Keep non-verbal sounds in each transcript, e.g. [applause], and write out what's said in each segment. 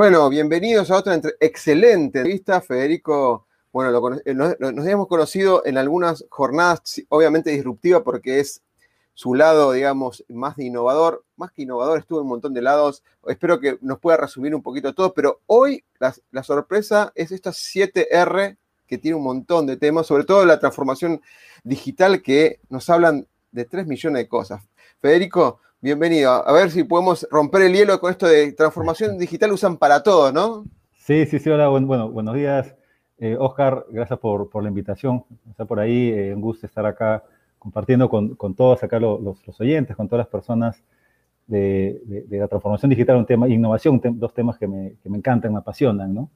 Bueno, bienvenidos a otra excelente entrevista. Federico, bueno, eh, nos, habíamos conocido en algunas jornadas, obviamente disruptiva, porque es su lado, digamos, más de innovador. Más que innovador, estuvo en un montón de lados. Espero que nos pueda resumir un poquito todo, pero hoy la, sorpresa es esta 7R que tiene un montón de temas, sobre todo la transformación digital que nos hablan de 3 millones de cosas. Federico, Bienvenido. A ver si podemos romper el hielo con esto de transformación digital, usan para todo, ¿no? Sí, sí, sí. Hola, bueno, buenos días. Eh, Oscar, gracias por, la invitación. Está por ahí, eh, un gusto estar acá compartiendo con, todos acá los, oyentes, con todas las personas de, la transformación digital, un tema, innovación, dos temas que me, que me encantan, me apasionan, ¿no?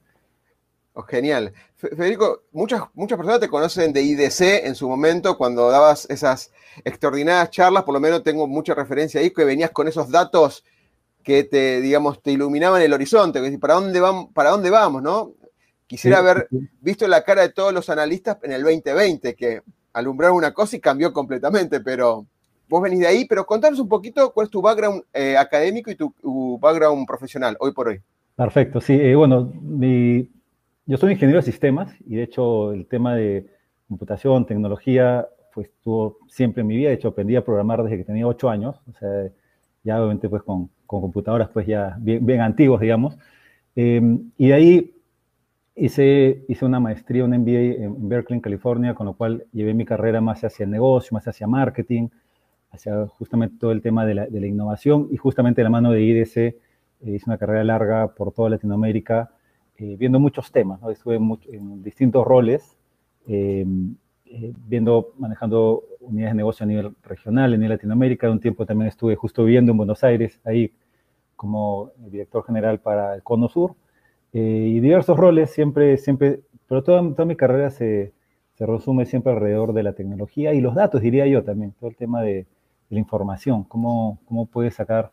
Oh, genial. Federico, muchas, muchas personas te conocen de IDC en su momento, cuando dabas esas extraordinarias charlas, por lo menos tengo mucha referencia ahí, que venías con esos datos que te, digamos, te iluminaban el horizonte, ¿para dónde, vamos, ¿para dónde vamos, no? Quisiera haber visto la cara de todos los analistas en el 2020, que alumbraron una cosa y cambió completamente, pero vos venís de ahí, pero contanos un poquito cuál es tu background eh, académico y tu, background profesional, hoy por hoy. Perfecto, sí, eh, bueno, mi yo soy ingeniero de sistemas y de hecho el tema de computación, tecnología, pues estuvo siempre en mi vida. De hecho, aprendí a programar desde que tenía ocho años. O sea, ya obviamente pues con, con computadoras pues ya bien, bien antiguos, digamos. Em, y de ahí hice, hice una maestría, un MBA en Berkeley, en California, con lo cual llevé mi carrera más hacia el negocio, más hacia marketing, hacia justamente todo el tema de la, de la innovación y justamente la mano de IDC eh, hice una carrera larga por toda Latinoamérica eh, viendo muchos temas, estuve en distintos roles, eh, eh, viendo, manejando unidades de negocio a nivel regional, a nivel Latinoamérica, un tiempo también estuve justo viviendo en Buenos Aires, ahí como director general para el Cono Sur, y diversos roles, siempre, siempre, pero toda, toda mi carrera se, se, resume siempre alrededor de la tecnología y los datos, diría yo también, todo el tema de, la información, cómo, cómo puedes sacar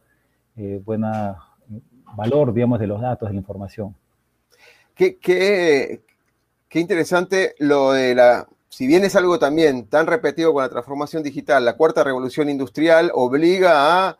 buena valor, digamos, de los datos, de la información. Qué, interesante lo de la, si bien es algo también tan repetido con la transformación digital, la cuarta revolución industrial obliga a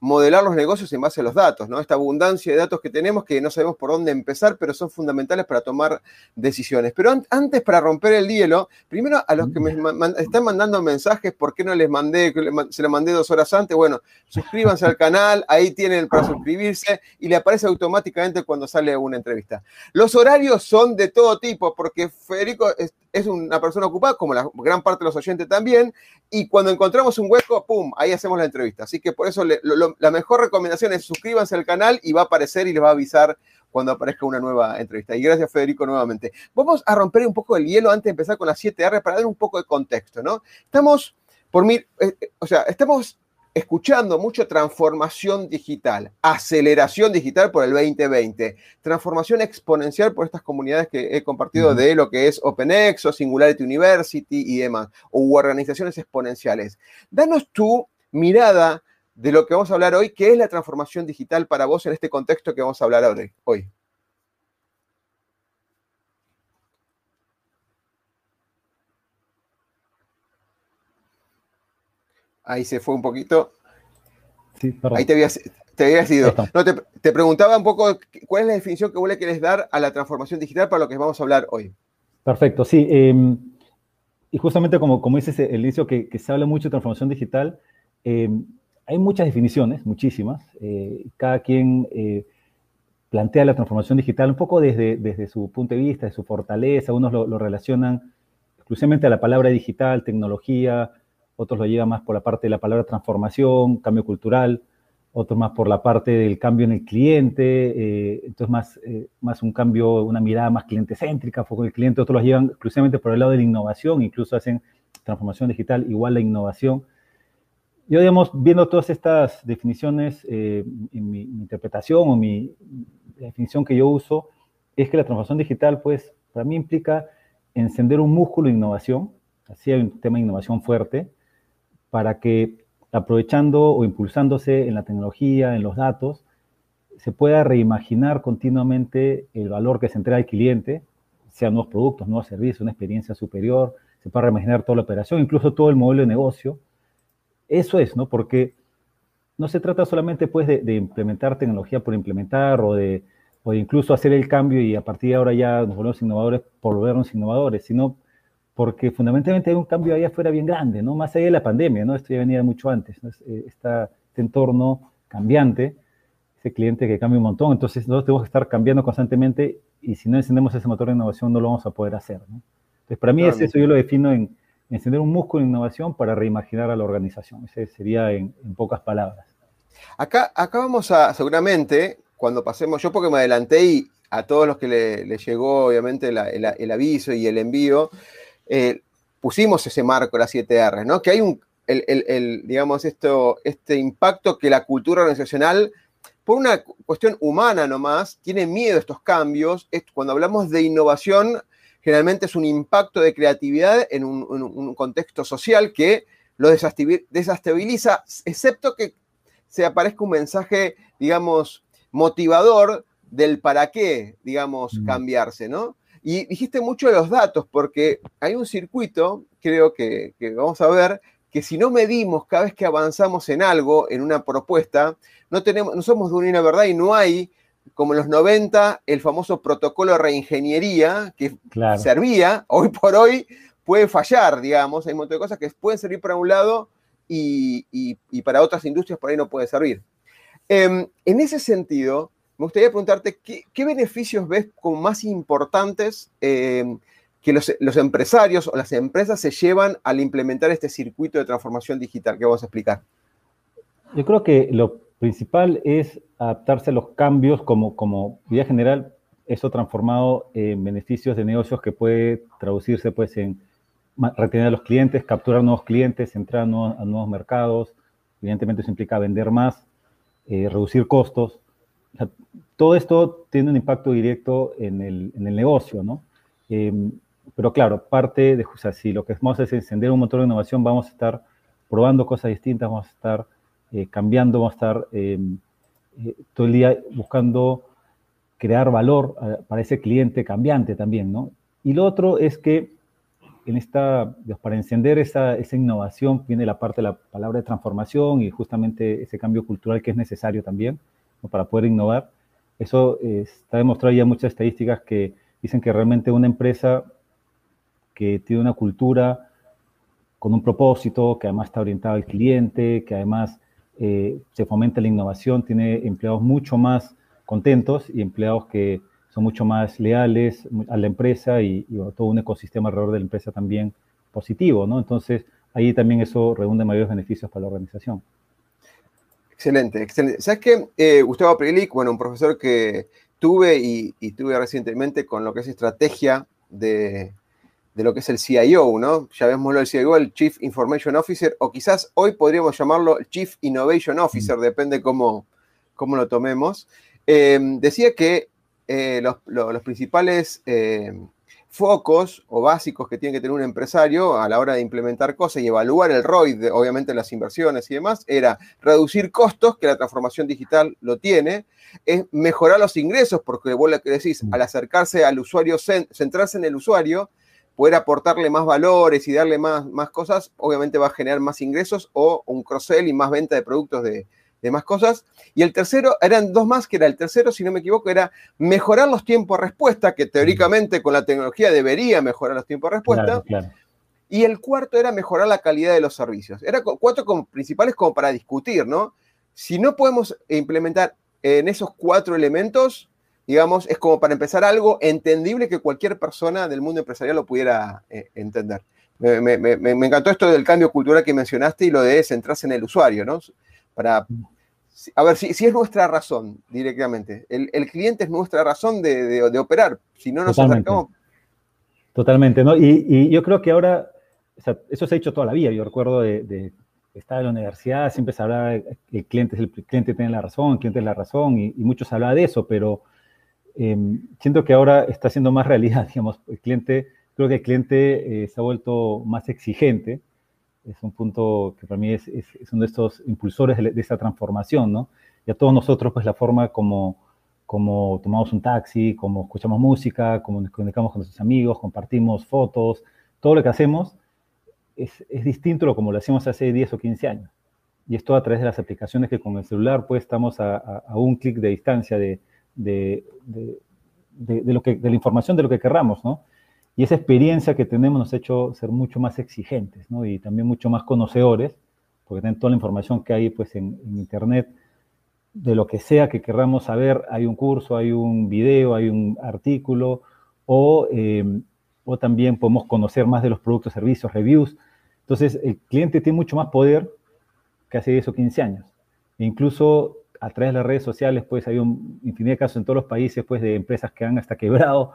modelar los negocios en base a los datos, ¿no? Esta abundancia de datos que tenemos que no sabemos por dónde empezar, pero son fundamentales para tomar decisiones. Pero antes, para romper el hielo, primero a los que me están mandando mensajes, ¿por qué no les mandé, se lo mandé dos horas antes? Bueno, suscríbanse al canal, ahí tienen para suscribirse y le aparece automáticamente cuando sale una entrevista. Los horarios son de todo tipo, porque Federico es, una persona ocupada, como la gran parte de los oyentes también, y cuando encontramos un hueco, ¡pum!, ahí hacemos la entrevista. Así que por eso la mejor recomendación es suscríbanse al canal y va a aparecer y les va a avisar cuando aparezca una nueva entrevista. Y gracias, Federico, nuevamente. Vamos a romper un poco el hielo antes de empezar con las 7R para dar un poco de contexto, ¿no? Estamos, por mí, eh, eh, o sea, estamos escuchando mucho transformación digital, aceleración digital por el 2020, transformación exponencial por estas comunidades que he compartido de lo que es OpenExo, Singularity University y demás, o organizaciones exponenciales. Danos tu mirada de lo que vamos a hablar hoy, qué es la transformación digital para vos en este contexto que vamos a hablar hoy. Ahí se fue un poquito. Sí, Ahí te habías, te ido. No, te, preguntaba un poco cuál es la definición que vos le querés dar a la transformación digital para lo que vamos a hablar hoy. Perfecto, sí. Em, y justamente como, como dices el inicio, que, se habla mucho de transformación digital, em, hay muchas definiciones, muchísimas. Eh, cada quien eh, plantea la transformación digital un poco desde, desde su punto de vista, de su fortaleza. Unos lo, lo relacionan exclusivamente a la palabra digital, tecnología, otros lo llevan más por la parte de la palabra transformación, cambio cultural, otros más por la parte del cambio en el cliente, eh, entonces más, eh, más un cambio, una mirada más cliente céntrica, foco el cliente, otros los llevan exclusivamente por el lado de la innovación, incluso hacen transformación digital igual la innovación. Yo, digamos, viendo todas estas definiciones, eh, en mi, interpretación o mi definición que yo uso, es que la transformación digital, pues, para mí implica encender un músculo de innovación, así hay un tema de innovación fuerte, para que aprovechando o impulsándose en la tecnología, en los datos, se pueda reimaginar continuamente el valor que se entrega al cliente, sean nuevos productos, nuevos servicios, una experiencia superior, se pueda reimaginar toda la operación, incluso todo el modelo de negocio. Eso es, ¿no? Porque no se trata solamente pues de, implementar tecnología por implementar o de, o incluso hacer el cambio y a partir de ahora ya nos volvemos innovadores por volvernos innovadores, sino porque fundamentalmente hay un cambio allá afuera bien grande, ¿no? Más allá de la pandemia, ¿no? Esto ya venía mucho antes, ¿no? Eh, este entorno cambiante, ese cliente que cambia un montón, entonces nosotros tenemos que estar cambiando constantemente y si no encendemos ese motor de innovación no lo vamos a poder hacer, ¿no? Entonces, para mí es eso, yo lo defino en encender un músculo de innovación para reimaginar a la organización. Ese sería en, pocas palabras. Acá, acá vamos a, seguramente, cuando pasemos, yo porque me adelanté y a todos los que le, llegó obviamente el, aviso y el envío, eh, pusimos ese marco, las 7R, ¿no? Que hay un, el, digamos, esto, este impacto que la cultura organizacional, por una cuestión humana nomás, tiene miedo a estos cambios. cuando hablamos de innovación, generalmente es un impacto de creatividad en un, contexto social que lo desestabiliza, excepto que se aparezca un mensaje, digamos, motivador del para qué, digamos, cambiarse, ¿no? Y dijiste mucho de los datos, porque hay un circuito, creo que, vamos a ver, que si no medimos cada vez que avanzamos en algo, en una propuesta, no, tenemos, no somos de una verdad y no hay, como en los 90, el famoso protocolo de reingeniería que servía, hoy por hoy puede fallar, digamos, hay un montón de cosas que pueden servir para un lado y, para otras industrias por ahí no puede servir. Em, en ese sentido, me gustaría preguntarte, ¿qué, beneficios ves como más importantes eh, que los, empresarios o las empresas se llevan al implementar este circuito de transformación digital que vamos a explicar? Yo creo que lo principal es adaptarse a los cambios como, como idea general, eso transformado en beneficios de negocios que puede traducirse pues en retener a los clientes, capturar nuevos clientes, entrar a nuevos, mercados, evidentemente eso implica vender más, eh, reducir costos, todo esto tiene un impacto directo en el, negocio, ¿no? Em, pero claro, parte de, o sea, si lo que vamos a es encender un motor de innovación, vamos a estar probando cosas distintas, vamos a estar eh, cambiando, vamos a estar em, eh, todo el día buscando crear valor eh, para ese cliente cambiante también, ¿no? Y lo otro es que en esta, para encender esa, esa innovación viene la parte de la palabra de transformación y justamente ese cambio cultural que es necesario también para poder innovar. Eso está demostrado ya muchas estadísticas que dicen que realmente una empresa que tiene una cultura con un propósito, que además está orientada al cliente, que además eh, se fomenta la innovación, tiene empleados mucho más contentos y empleados que son mucho más leales a la empresa y, todo un ecosistema alrededor de la empresa también positivo, ¿no? Entonces, ahí también eso redunda mayores beneficios para la organización. Excelente, excelente. ¿Sabes qué? Eh, Gustavo Prilic, bueno, un profesor que tuve y, tuve recientemente con lo que es estrategia de, lo que es el CIO, ¿no? Ya vemoslo el CIO, el Chief Information Officer, o quizás hoy podríamos llamarlo Chief Innovation Officer, mm. depende cómo, cómo lo tomemos. Eh, decía que eh, los, principales focos o básicos que tiene que tener un empresario a la hora de implementar cosas y evaluar el ROI, obviamente las inversiones y demás, era reducir costos, que la transformación digital lo tiene, es mejorar los ingresos, porque vos lo que decís, al acercarse al usuario, centrarse en el usuario, poder aportarle más valores y darle más, más cosas, obviamente va a generar más ingresos o un cross-sell y más venta de productos de, de más cosas. Y el tercero, eran dos más, que era el tercero, si no me equivoco, era mejorar los tiempos de respuesta, que teóricamente con la tecnología debería mejorar los tiempos de respuesta. Y el cuarto era mejorar la calidad de los servicios. Eran cuatro como principales como para discutir, ¿no? Si no podemos implementar en esos cuatro elementos, digamos, es como para empezar algo entendible que cualquier persona del mundo empresarial lo pudiera eh, entender. Me, encantó esto del cambio cultural que mencionaste y lo de centrarse en el usuario, ¿no? Para, a ver, si, es nuestra razón directamente, el, cliente es nuestra razón de, operar, si no nos Totalmente. acercamos... Totalmente, ¿no? Y, yo creo que ahora, eso se ha hecho toda la vida, yo recuerdo de, estar en la universidad, siempre se hablaba que el cliente, el cliente tiene la razón, el cliente es la razón, y, y muchos hablaban de eso, pero Em, siento que ahora está siendo más realidad, [laughs] digamos, el cliente, creo que el cliente eh, se ha vuelto más exigente, es un punto que para mí es, es, uno de estos impulsores de, esa transformación, ¿no? Y a todos nosotros, pues la forma como, como tomamos un taxi, como escuchamos música, como nos comunicamos con nuestros amigos, compartimos fotos, todo lo que hacemos es, es distinto a lo como lo hacíamos hace 10 o 15 años. Y esto a través de las aplicaciones que con el celular pues estamos a, a un clic de distancia de, de, lo que, de la información de lo que querramos, ¿no? Y esa experiencia que tenemos nos ha hecho ser mucho más exigentes, ¿no? Y también mucho más conocedores, porque tienen toda la información que hay pues, en, Internet, de lo que sea que querramos saber, hay un curso, hay un video, hay un artículo, o, em, o también podemos conocer más de los productos, servicios, reviews. Entonces, el cliente tiene mucho más poder que hace 10 o 15 años. E incluso a través de las redes sociales, pues hay un infinidad de casos en todos los países, pues de empresas que han hasta quebrado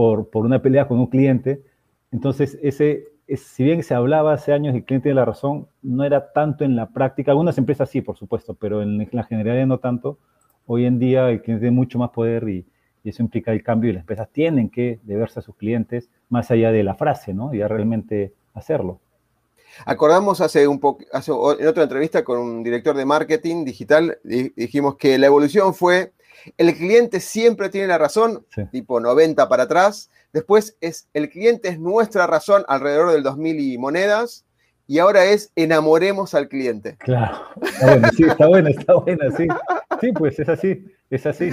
por, una pelea con un cliente. Entonces, ese, si bien se hablaba hace años el cliente de la razón, no era tanto en la práctica. Algunas empresas sí, por supuesto, pero en la generalidad no tanto. Hoy en día el cliente tiene mucho más poder y, eso implica el cambio y las empresas tienen que deberse a sus clientes más allá de la frase, ¿no? Y a realmente hacerlo. Acordamos hace un poco, en otra entrevista con un director de marketing digital, dijimos que la evolución fue el cliente siempre tiene la razón, tipo 90 para atrás. Después es el cliente es nuestra razón alrededor del 2000 y monedas. Y ahora es enamoremos al cliente. Claro, está bueno, sí, está buena, sí. Sí, pues es así, es así.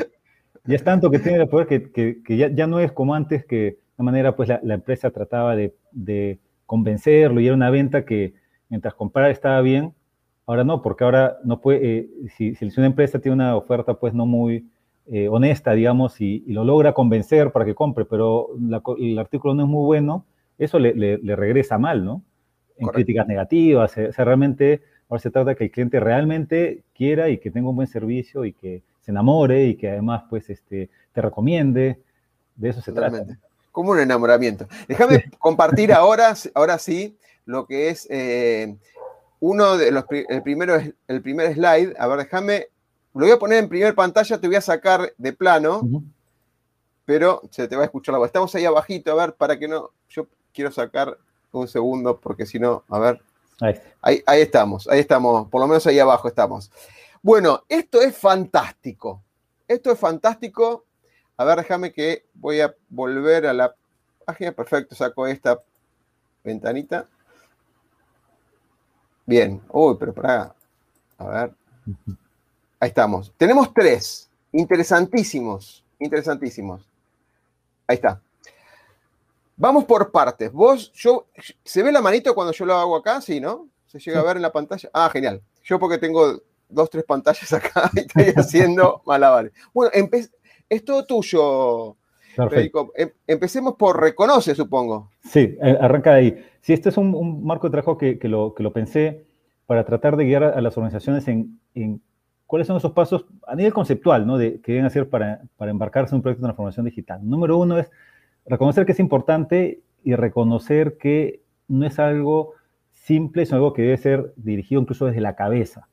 Y es tanto que tiene el poder que, ya, no es como antes que de manera pues la, empresa trataba de convencerlo y era una venta que mientras comprar estaba bien, ahora no, porque ahora no puede, eh, si, si, una empresa tiene una oferta pues no muy eh, honesta, digamos, y, lo logra convencer para que compre, pero el artículo no es muy bueno, eso le, le, regresa mal, ¿no? En críticas negativas, o sea, realmente ahora se trata de que el cliente realmente quiera y que tenga un buen servicio y que se enamore y que además pues este, te recomiende, de eso se trata como un enamoramiento. Déjame compartir [laughs] ahora, ahora sí, lo que es eh, uno de los, el primero, el primer slide. A ver, déjame, lo voy a poner en primer pantalla, te voy a sacar de plano, pero se te va a escuchar la voz. Estamos ahí abajito, a ver, para que no, yo quiero sacar un segundo, porque si no, a ver. Ahí. ahí estamos, ahí estamos, por lo menos ahí abajo estamos. Bueno, esto es fantástico. Esto es fantástico a ver, déjame que voy a volver a la página. Perfecto, saco esta ventanita. Bien. Uy, pero para. A ver. Ahí estamos. Tenemos tres. Interesantísimos. Interesantísimos. Ahí está. Vamos por partes. Vos, yo, ¿se ve la manito cuando yo lo hago acá? Sí, ¿no? ¿Se llega a ver en la pantalla? Ah, genial. Yo porque tengo dos, tres pantallas acá [laughs] y estoy haciendo malabares. Bueno, es todo tuyo, Federico. Em, empecemos por reconoce, supongo. Sí, eh, arranca de ahí. Sí, este es un, marco de trabajo que, lo, que lo pensé para tratar de guiar a, las organizaciones en, cuáles son esos pasos a nivel conceptual, ¿no? De, que deben hacer para, para embarcarse en un proyecto de transformación digital. Número uno es reconocer que es importante y reconocer que no es algo simple, es algo que debe ser dirigido incluso desde la cabeza.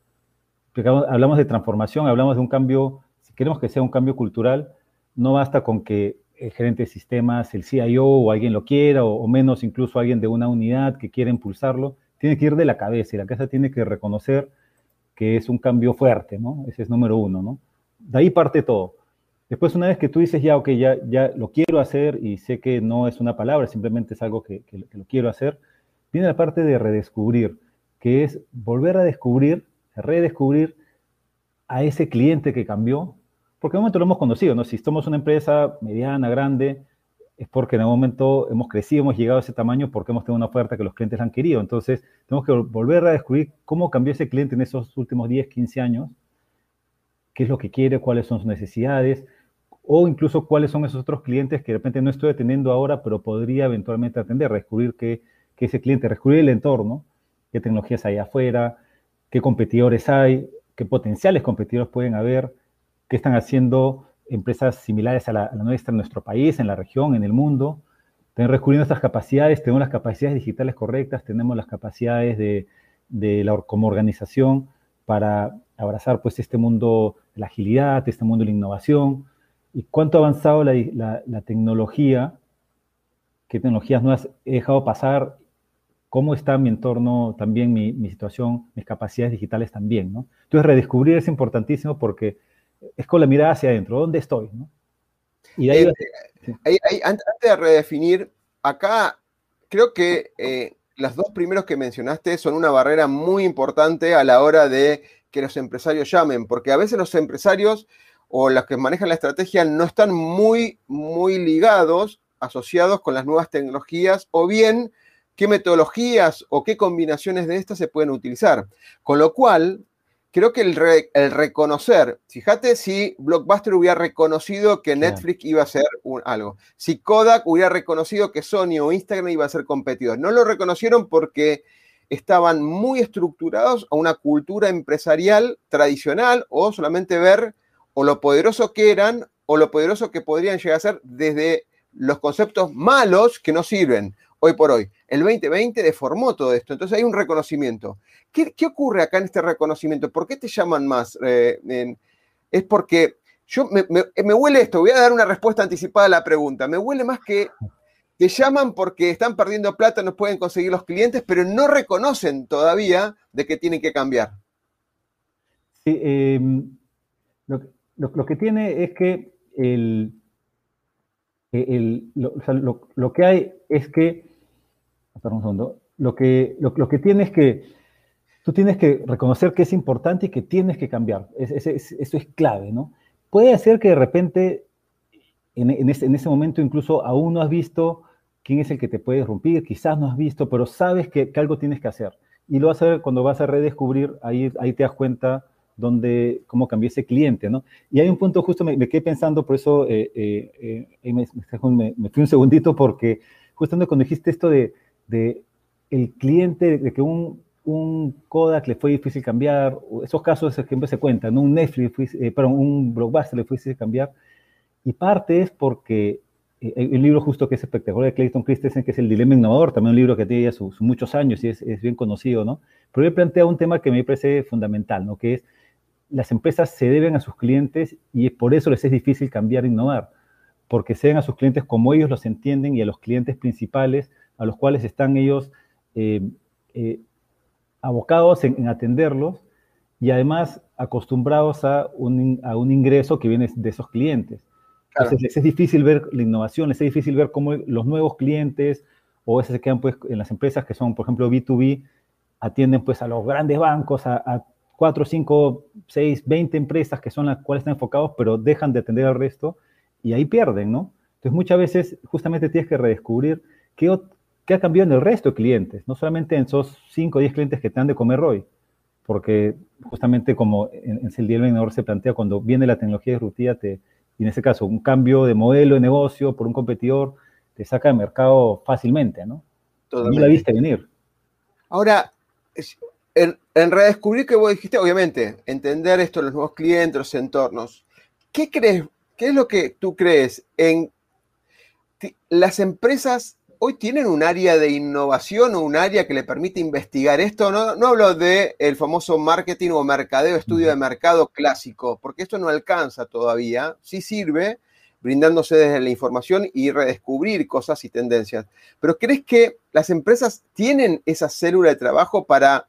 Hablamos de transformación, hablamos de un cambio queremos que sea un cambio cultural, no basta con que el gerente de sistemas, el CIO o alguien lo quiera, o, menos incluso alguien de una unidad que quiera impulsarlo, tiene que ir de la cabeza y la cabeza tiene que reconocer que es un cambio fuerte, ¿no? Ese es número uno, ¿no? De ahí parte todo. Después, una vez que tú dices, ya, ok, ya, ya lo quiero hacer y sé que no es una palabra, simplemente es algo que, que lo quiero hacer, viene la parte de redescubrir, que es volver a descubrir, redescubrir a ese cliente que cambió, porque en un momento lo hemos conocido, ¿no? Si somos una empresa mediana, grande, es porque en algún momento hemos crecido, hemos llegado a ese tamaño porque hemos tenido una oferta que los clientes han querido. Entonces, tenemos que volver a descubrir cómo cambió ese cliente en esos últimos 10, 15 años, qué es lo que quiere, cuáles son sus necesidades, o incluso cuáles son esos otros clientes que de repente no estoy atendiendo ahora, pero podría eventualmente atender, descubrir que, ese cliente, descubrir el entorno, qué tecnologías hay afuera, qué competidores hay, qué potenciales competidores pueden haber, qué están haciendo empresas similares a la, nuestra en nuestro país, en la región, en el mundo. Tener descubriendo estas capacidades, tenemos las capacidades digitales correctas, tenemos las capacidades de, la, como organización para abrazar pues este mundo de la agilidad, este mundo de la innovación, y cuánto ha avanzado la, tecnología, qué tecnologías nuevas he dejado pasar, cómo está mi entorno también, mi, situación, mis capacidades digitales también, ¿no? Entonces, redescubrir es importantísimo porque es con la mirada hacia adentro, ¿dónde estoy, no? Y ahí, eh, antes de redefinir, acá creo que eh, los dos primeros que mencionaste son una barrera muy importante a la hora de que los empresarios llamen, porque a veces los empresarios o los que manejan la estrategia no están muy, muy ligados, asociados con las nuevas tecnologías, o bien qué metodologías o qué combinaciones de estas se pueden utilizar. Con lo cual, creo que el, reconocer, fíjate si Blockbuster hubiera reconocido que Netflix iba a ser algo, si Kodak hubiera reconocido que Sony o Instagram iba a ser competidor. No lo reconocieron porque estaban muy estructurados a una cultura empresarial tradicional o solamente ver o lo poderoso que eran o lo poderoso que podrían llegar a ser desde los conceptos malos que no sirven hoy por hoy. El 2020 deformó todo esto, entonces hay un reconocimiento. ¿Qué, ocurre acá en este reconocimiento? ¿Por qué te llaman más? Eh, es porque yo me, me, huele esto, voy a dar una respuesta anticipada a la pregunta, me huele más que te llaman porque están perdiendo plata, no pueden conseguir los clientes, pero no reconocen todavía de que tienen que cambiar. Em, lo, que tiene es que el, lo, que hay es que, un segundo, lo que, lo, que tiene es que tú tienes que reconocer que es importante y que tienes que cambiar. eso es clave, ¿no? Puede ser que de repente, en, ese, en, ese, momento incluso aún no has visto quién es el que te puede irrumpir, quizás no has visto, pero sabes que, algo tienes que hacer. Y lo vas a ver cuando vas a redescubrir, ahí, ahí te das cuenta donde, cómo cambió ese cliente, ¿no? Y hay un punto justo, me, quedé pensando, por eso eh, eh, eh, me, fui un segundito, porque justamente cuando dijiste esto de, de el cliente, de que un, un, Kodak le fue difícil cambiar, esos casos siempre se cuentan, ¿no? Un Netflix, perdón, un Blockbuster le fue difícil cambiar, y parte es porque hay un libro justo que es espectacular de Clayton Christensen, que es El Dilema Innovador, también un libro que tiene ya sus, muchos años y es, es, bien conocido, ¿no? Pero él plantea un tema que me parece fundamental, ¿no? Que es las empresas se deben a sus clientes y por eso les es difícil cambiar e innovar, porque se deben a sus clientes como ellos los entienden y a los clientes principales a los cuales están ellos eh, eh, abocados en, atenderlos y además acostumbrados a un, a un, ingreso que viene de esos clientes. Entonces es difícil ver la innovación, es difícil ver cómo los nuevos clientes o esos se quedan pues en las empresas que son, por ejemplo, B2B, atienden pues a los grandes bancos, a 4, 5, 6, 20 empresas que son las cuales están enfocados, pero dejan de atender al resto y ahí pierden, ¿no? Entonces muchas veces justamente tienes que redescubrir qué, qué ha cambiado en el resto de clientes, no solamente en esos 5 o 10 clientes que te han de comer hoy, porque justamente como en, en el día se plantea, cuando viene la tecnología disruptiva, te, y en ese caso un cambio de modelo de negocio por un competidor, te saca de mercado fácilmente, ¿no? No la viste venir. Ahora, en, redescubrir que vos dijiste, obviamente, entender esto los nuevos clientes, los entornos. ¿Qué crees? ¿Qué es lo que tú crees? En las empresas hoy tienen un área de innovación o un área que le permite investigar esto. No, no hablo del el famoso marketing o mercadeo, estudio de mercado clásico, porque esto no alcanza todavía. Sí sirve brindándose desde la información y redescubrir cosas y tendencias. Pero ¿crees que las empresas tienen esa célula de trabajo para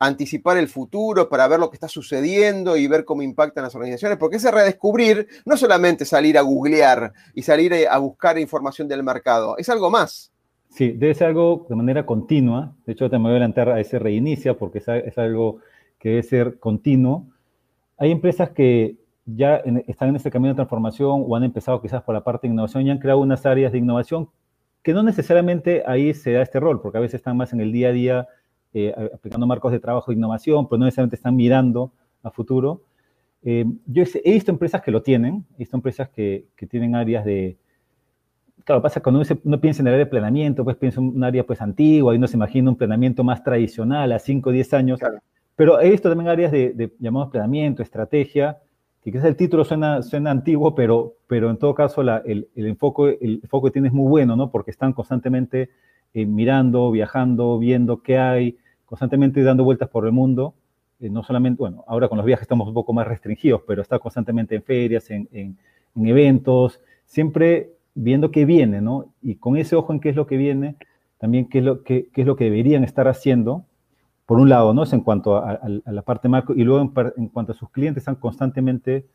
anticipar el futuro, para ver lo que está sucediendo y ver cómo impactan las organizaciones, porque ese redescubrir no solamente salir a googlear y salir a buscar información del mercado, es algo más. Sí, debe ser algo de manera continua. De hecho, te me voy a adelantar a ese reinicia porque es, algo que debe ser continuo. Hay empresas que ya están en este camino de transformación o han empezado quizás por la parte de innovación y han creado unas áreas de innovación que no necesariamente ahí se da este rol, porque a veces están más en el día a día eh, aplicando marcos de trabajo e innovación, pero no necesariamente están mirando a futuro. Eh, yo he visto empresas que lo tienen, he visto empresas que, que tienen áreas de, claro, pasa cuando uno, piensa en el área de planeamiento, pues piensa en un área pues antigua y uno se imagina un planeamiento más tradicional a 5 o 10 años, pero he visto también áreas de, de llamados planeamiento, estrategia, que quizás el título suena, suena antiguo, pero, pero en todo caso el, el, enfoque, el enfoque que tiene es muy bueno, ¿no? Porque están constantemente eh, mirando, viajando, viendo qué hay, constantemente dando vueltas por el mundo. Eh, no solamente, bueno, ahora con los viajes estamos un poco más restringidos, pero está constantemente en ferias, en, en, en eventos, siempre viendo qué viene, ¿no? Y con ese ojo en qué es lo que viene, también qué es lo, qué, es lo que deberían estar haciendo, por un lado, ¿no? Es en cuanto a, la parte macro, y luego en, en, cuanto a sus clientes, están constantemente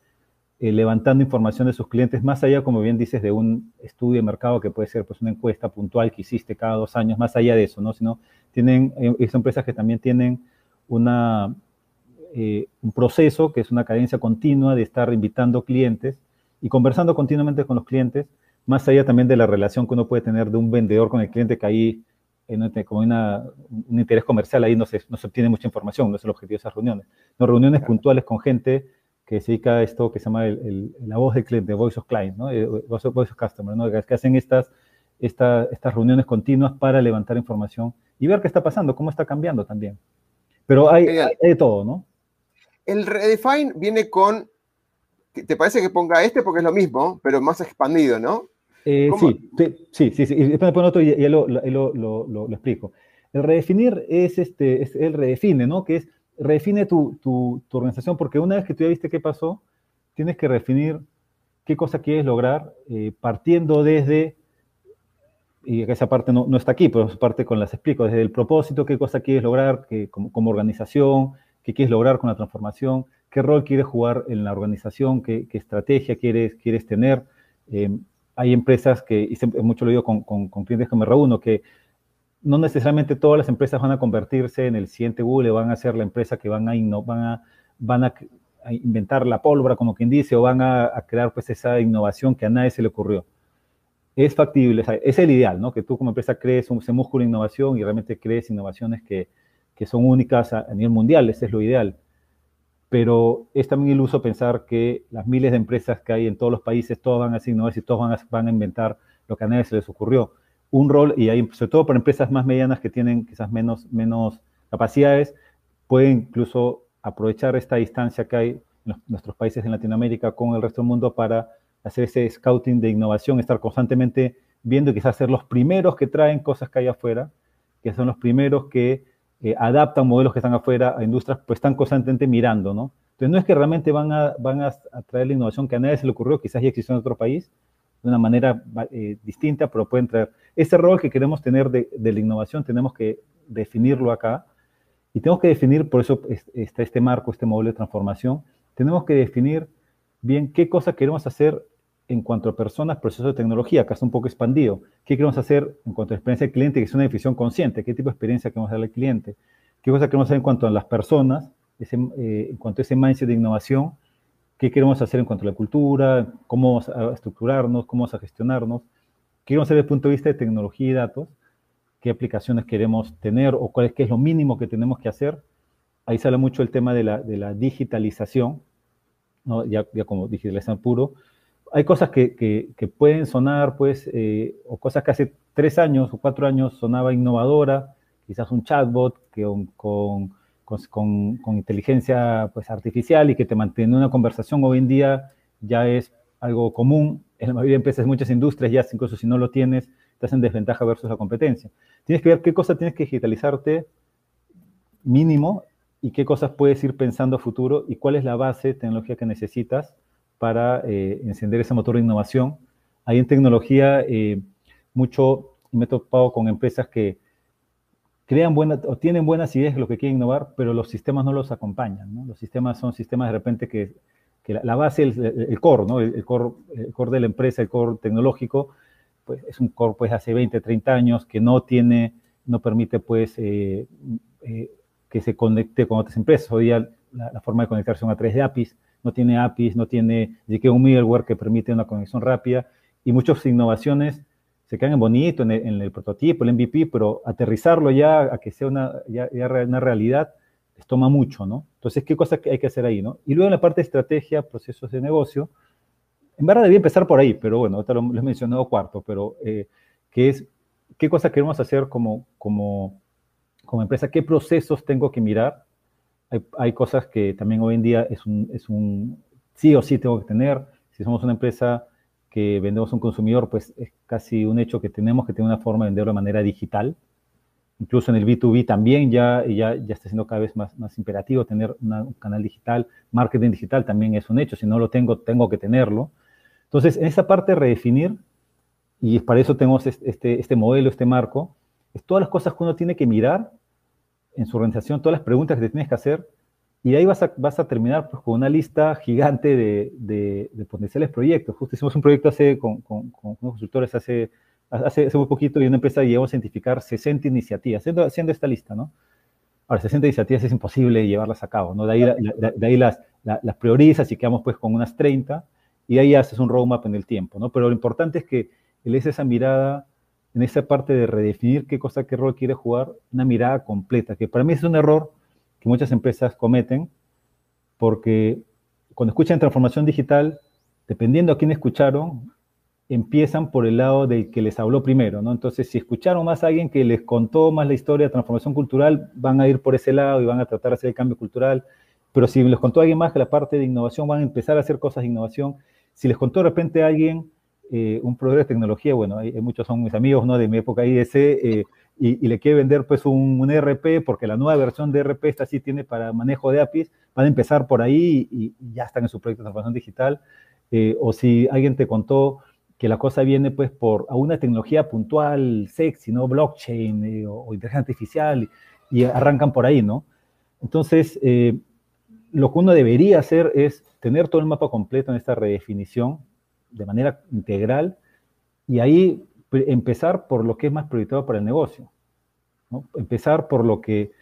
eh, levantando información de sus clientes, más allá, como bien dices, de un estudio de mercado que puede ser pues una encuesta puntual que hiciste cada dos años, más allá de eso, ¿no? Sino tienen, eh, son empresas que también tienen una, eh, un proceso que es una cadencia continua de estar invitando clientes y conversando continuamente con los clientes más allá también de la relación que uno puede tener de un vendedor con el cliente, que ahí, eh, como una, un interés comercial, ahí no se, no se obtiene mucha información, no es el objetivo de esas reuniones. No, reuniones puntuales con gente que se dedica a esto que se llama el, la voz del cliente, Voice of Client, ¿no? Eh, voice, of, voice of Customer, ¿no? que hacen estas, esta, estas reuniones continuas para levantar información y ver qué está pasando, cómo está cambiando también. Pero hay, hay de todo, ¿no? El Redefine viene con, ¿te parece que ponga este? Porque es lo mismo, pero más expandido, ¿no? Eh, sí, sí, sí, sí. Y después me otro y ya lo, lo, lo, lo, explico. El redefinir es, este, es el redefine, ¿no? Que es redefine tu, tu, tu, organización, porque una vez que tú ya viste qué pasó, tienes que redefinir qué cosa quieres lograr, eh, partiendo desde, y esa parte no, no, está aquí, pero esa parte con las explico, desde el propósito, qué cosa quieres lograr que, como, como, organización, qué quieres lograr con la transformación, qué rol quieres jugar en la organización, qué, qué estrategia quieres, quieres tener. Eh, hay empresas que, y mucho lo digo con, con, con, clientes que me reúno, que no necesariamente todas las empresas van a convertirse en el siguiente Google, van a ser la empresa que van a, van a, van a, inventar la pólvora, como quien dice, o van a, a, crear pues esa innovación que a nadie se le ocurrió. Es factible, es el ideal, ¿no? Que tú como empresa crees ese músculo de innovación y realmente crees innovaciones que, que son únicas a, a nivel mundial, ese es lo ideal pero es también iluso pensar que las miles de empresas que hay en todos los países, todas van a ser y todas van a, inventar lo que a nadie se les ocurrió. Un rol, y sobre todo para empresas más medianas que tienen quizás menos, menos capacidades, pueden incluso aprovechar esta distancia que hay en nuestros países en Latinoamérica con el resto del mundo para hacer ese scouting de innovación, estar constantemente viendo y quizás ser los primeros que traen cosas que hay afuera, que son los primeros que eh, adaptan modelos que están afuera a industrias, pues están constantemente mirando, ¿no? Entonces no es que realmente van a, van a, traer la innovación que a nadie se le ocurrió, quizás ya existió en otro país, de una manera eh, distinta, pero pueden traer. Ese rol que queremos tener de, de, la innovación tenemos que definirlo acá y tenemos que definir, por eso está este marco, este modelo de transformación, tenemos que definir bien qué cosa queremos hacer en cuanto a personas, procesos de tecnología, acá está un poco expandido. ¿Qué queremos hacer en cuanto a experiencia del cliente, que es una definición consciente? ¿Qué tipo de experiencia queremos darle al cliente? ¿Qué cosa queremos hacer en cuanto a las personas, ese, eh, en cuanto a ese mindset de innovación? ¿Qué queremos hacer en cuanto a la cultura? ¿Cómo vamos a estructurarnos? ¿Cómo vamos a gestionarnos? ¿Qué queremos hacer desde el punto de vista de tecnología y datos? ¿Qué aplicaciones queremos tener o cuál es, qué es lo mínimo que tenemos que hacer? Ahí sale mucho el tema de la, de la digitalización, ¿no? ya, ya como digitalización puro, hay cosas que, pueden sonar, pues, eh, o cosas que hace tres años o cuatro años sonaba innovadora, quizás un chatbot que con, inteligencia pues, artificial y que te mantiene una conversación hoy en día ya es algo común. [laughs] En la mayoría de empresas, muchas industrias, ya incluso si no lo tienes, estás en desventaja versus la competencia. Tienes que ver qué cosas tienes que digitalizarte mínimo y qué cosas puedes ir pensando a futuro y cuál es la base de tecnología que necesitas para eh, encender ese motor de innovación. Hay en tecnología eh, mucho, me he topado con empresas que crean buenas o tienen buenas ideas de lo que quieren innovar, pero los sistemas no los acompañan. ¿no? Los sistemas son sistemas de repente que, que la, la, base, el, el, core, ¿no? El, el, core, el core de la empresa, el core tecnológico, pues es un core pues hace 20, 30 años que no tiene, no permite pues eh, eh, que se conecte con otras empresas. Hoy día la, la, forma de conectarse son a través de APIs no tiene APIs, no tiene que un middleware que permite una conexión rápida y muchas innovaciones se quedan bonito en el, en el prototipo, el MVP, pero aterrizarlo ya a que sea una, ya, ya una realidad les toma mucho, ¿no? Entonces, ¿qué cosas hay que hacer ahí, no? Y luego en la parte de estrategia, procesos de negocio, en verdad debía empezar por ahí, pero bueno, ahorita lo, he mencionado cuarto, pero eh, que es qué cosas queremos hacer como, como, como empresa, qué procesos tengo que mirar. Hay, hay, cosas que también hoy en día es un, es un sí o sí tengo que tener. Si somos una empresa que vendemos a un consumidor, pues es casi un hecho que tenemos que tener una forma de venderlo de manera digital. Incluso en el B2B también ya, ya, ya está siendo cada vez más, más imperativo tener un canal digital. Marketing digital también es un hecho. Si no lo tengo, tengo que tenerlo. Entonces, en esa parte de redefinir, y para eso tenemos este, este modelo, este marco, es todas las cosas que uno tiene que mirar en su organización, todas las preguntas que te tienes que hacer, y ahí vas a, vas a terminar pues, con una lista gigante de, de, potenciales proyectos. Justo hicimos un proyecto hace, con, con, con unos consultores hace, hace, hace, muy poquito y una empresa llegó a identificar 60 iniciativas, haciendo, haciendo esta lista, ¿no? Ahora, 60 iniciativas es imposible llevarlas a cabo, ¿no? De ahí, de, ahí las, las priorizas y quedamos pues con unas 30 y ahí haces un roadmap en el tiempo, ¿no? Pero lo importante es que él es esa mirada en esa parte de redefinir qué cosa, qué rol quiere jugar, una mirada completa, que para mí es un error que muchas empresas cometen, porque cuando escuchan transformación digital, dependiendo a quién escucharon, empiezan por el lado del que les habló primero, ¿no? Entonces, si escucharon más a alguien que les contó más la historia de transformación cultural, van a ir por ese lado y van a tratar de hacer el cambio cultural, pero si les contó alguien más que la parte de innovación, van a empezar a hacer cosas de innovación si les contó de repente alguien eh, un proveedor de tecnología, bueno, hay, muchos son mis amigos, ¿no? De mi época IDC, eh, y, le quiere vender pues un, un, ERP porque la nueva versión de ERP esta sí tiene para manejo de APIs, van a empezar por ahí y, ya están en su proyecto de transformación digital. Eh, o si alguien te contó que la cosa viene pues por a una tecnología puntual, sexy, ¿no? Blockchain eh, o, o, inteligencia artificial y, arrancan por ahí, ¿no? Entonces, eh, lo que uno debería hacer es tener todo el mapa completo en esta redefinición de manera integral y ahí empezar por lo que es más prioritario para el negocio. Empezar por lo, que,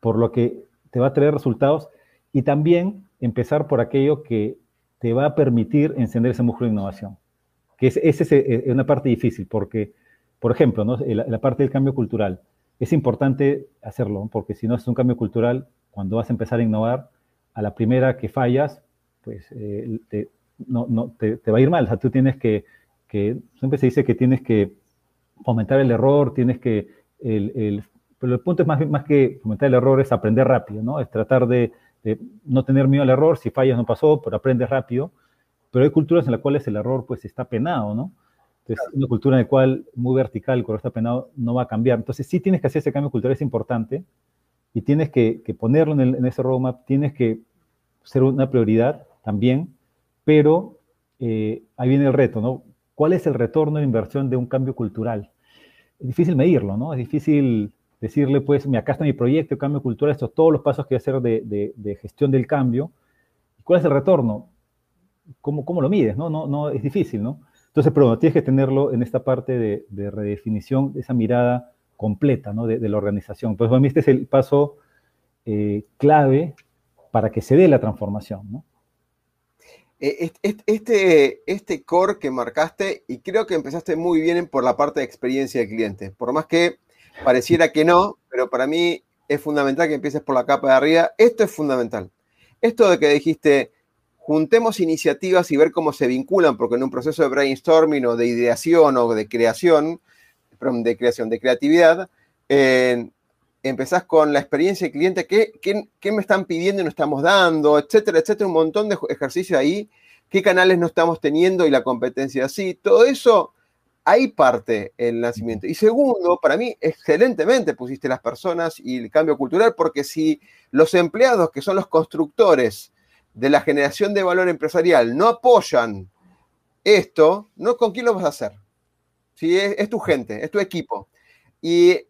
por lo que te va a traer resultados y también empezar por aquello que te va a permitir encender ese músculo de innovación. Que es, es, es una parte difícil porque, por ejemplo, ¿no? la, la, parte del cambio cultural. Es importante hacerlo, porque si no es un cambio cultural, cuando vas a empezar a innovar, a la primera que fallas, pues eh, te, no, no, te, te, va a ir mal. O sea, tú tienes que, que, siempre se dice que tienes que fomentar el error, tienes que, el, el, pero el punto es más, más que fomentar el error, es aprender rápido, ¿no? Es tratar de, de, no tener miedo al error, si fallas no pasó, pero aprendes rápido. Pero hay culturas en las cuales el error pues está penado, ¿no? Entonces, claro. una cultura en la cual muy vertical, cuando está penado, no va a cambiar. Entonces, sí tienes que hacer ese cambio cultural, es importante, y tienes que, que ponerlo en, el, en, ese roadmap, tienes que ser una prioridad también, pero eh, ahí viene el reto, ¿no? ¿Cuál es el retorno de inversión de un cambio cultural? Es difícil medirlo, ¿no? Es difícil decirle, pues, mira, acá está mi proyecto de cambio cultural, estos todos los pasos que voy a hacer de, gestión del cambio. ¿Cuál es el retorno? ¿Cómo, ¿Cómo, lo mides? No, no, no, es difícil, ¿no? Entonces, pero tienes que tenerlo en esta parte de, de redefinición, esa mirada completa, ¿no? De, de, la organización. Pues para mí este es el paso eh, clave para que se dé la transformación, ¿no? Este, este core que marcaste, y creo que empezaste muy bien por la parte de experiencia del cliente, por más que pareciera que no, pero para mí es fundamental que empieces por la capa de arriba. Esto es fundamental. Esto de que dijiste, juntemos iniciativas y ver cómo se vinculan, porque en un proceso de brainstorming o de ideación o de creación, de creación, de creatividad, eh, empezás con la experiencia del cliente, ¿qué, qué, me están pidiendo y nos estamos dando, etcétera, etcétera, un montón de ejercicios ahí, qué canales no estamos teniendo y la competencia así, todo eso, ahí parte el nacimiento. Y segundo, para mí, excelentemente pusiste las personas y el cambio cultural, porque si los empleados, que son los constructores de la generación de valor empresarial, no apoyan esto, ¿no? ¿con quién lo vas a hacer? Si es tu gente, es tu equipo. Y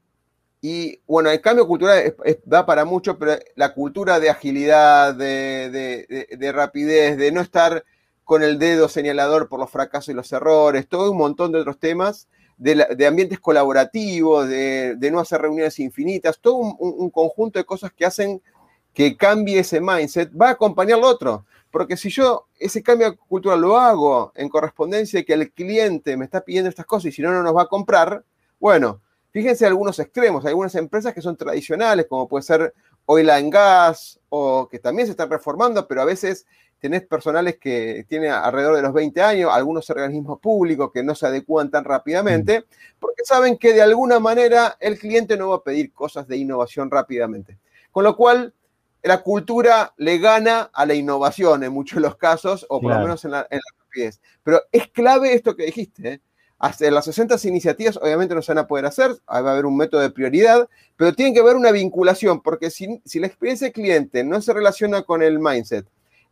y bueno, el cambio cultural es, es, da para mucho, pero la cultura de agilidad, de, de, de, de, rapidez, de no estar con el dedo señalador por los fracasos y los errores, todo un montón de otros temas, de, ambientes colaborativos, de, no hacer reuniones infinitas, todo un, un, conjunto de cosas que hacen que cambie ese mindset, va a acompañar lo otro. Porque si yo ese cambio cultural lo hago en correspondencia de que el cliente me está pidiendo estas cosas y si no, no nos va a comprar, bueno, Fíjense algunos extremos, algunas empresas que son tradicionales, como puede ser oil and gas, o que también se están reformando, pero a veces tenés personales que tienen alrededor de los 20 años, algunos organismos públicos que no se adecúan tan rápidamente, mm. porque saben que de alguna manera el cliente no va a pedir cosas de innovación rápidamente. Con lo cual, la cultura le gana a la innovación en muchos de los casos, o por lo menos en la, en rapidez. Pero es clave esto que dijiste, ¿eh? Hasta las 60 iniciativas obviamente no se van a poder hacer, va a haber un método de prioridad, pero tiene que haber una vinculación, porque si, si la experiencia del cliente no se relaciona con el mindset,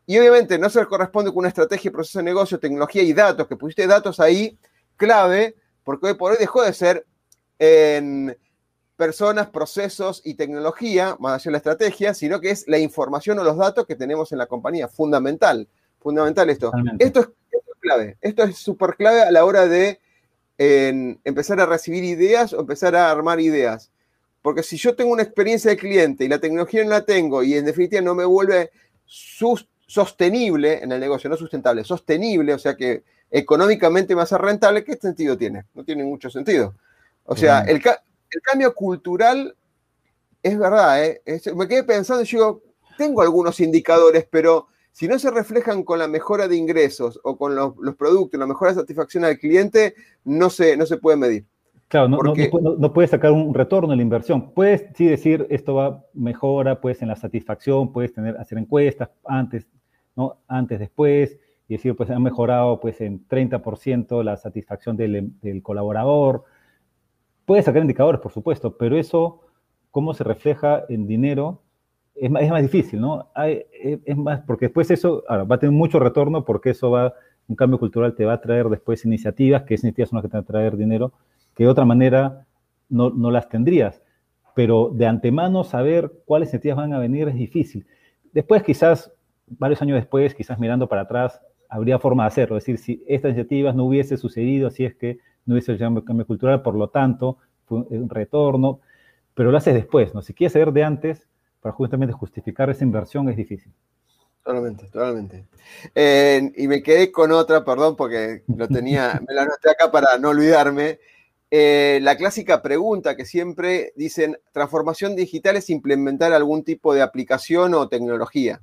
y obviamente no se corresponde con una estrategia, proceso de negocio, tecnología y datos, que pusiste datos ahí clave, porque hoy por hoy dejó de ser en personas, procesos y tecnología, más allá de la estrategia, sino que es la información o los datos que tenemos en la compañía. Fundamental, fundamental esto. Esto es, esto es, clave, esto es súper clave a la hora de en empezar a recibir ideas o empezar a armar ideas. Porque si yo tengo una experiencia de cliente y la tecnología no la tengo y en definitiva no me vuelve sostenible en el negocio, no sustentable, sostenible, o sea que económicamente me hace rentable, ¿qué sentido tiene? No tiene mucho sentido. O sea, el, cambio cultural es verdad, ¿eh? me quedé pensando y digo, tengo algunos indicadores, pero si no se reflejan con la mejora de ingresos o con los, productos, la mejora de satisfacción al cliente, no se, no se puede medir. Claro, no, no, puedes sacar un retorno en la inversión. Puedes sí decir esto va mejora, puedes en la satisfacción, puedes tener, hacer encuestas antes, ¿no? Antes, después, y decir, pues ha mejorado pues en 30% la satisfacción del, del, colaborador. Puedes sacar indicadores, por supuesto, pero eso, cómo se refleja en dinero, es más, es más difícil, ¿no? es, más, porque después eso, ahora, va a tener mucho retorno porque eso va, un cambio cultural te va a traer después iniciativas, que esas iniciativas son las que te van a traer dinero, que de otra manera no, no las tendrías. Pero de antemano saber cuáles iniciativas van a venir es difícil. Después quizás, varios años después, quizás mirando para atrás, habría forma de hacerlo. Es decir, si estas iniciativas no hubiese sucedido, si es que no hubiese el cambio cultural, por lo tanto, fue un retorno, pero lo haces después, ¿no? Si quieres saber de antes, para justamente justificar esa inversión es difícil. Totalmente, totalmente. Eh, y me quedé con otra, perdón, porque lo tenía, [laughs] me la anoté acá para no olvidarme. Eh, la clásica pregunta que siempre dicen, transformación digital es implementar algún tipo de aplicación o tecnología.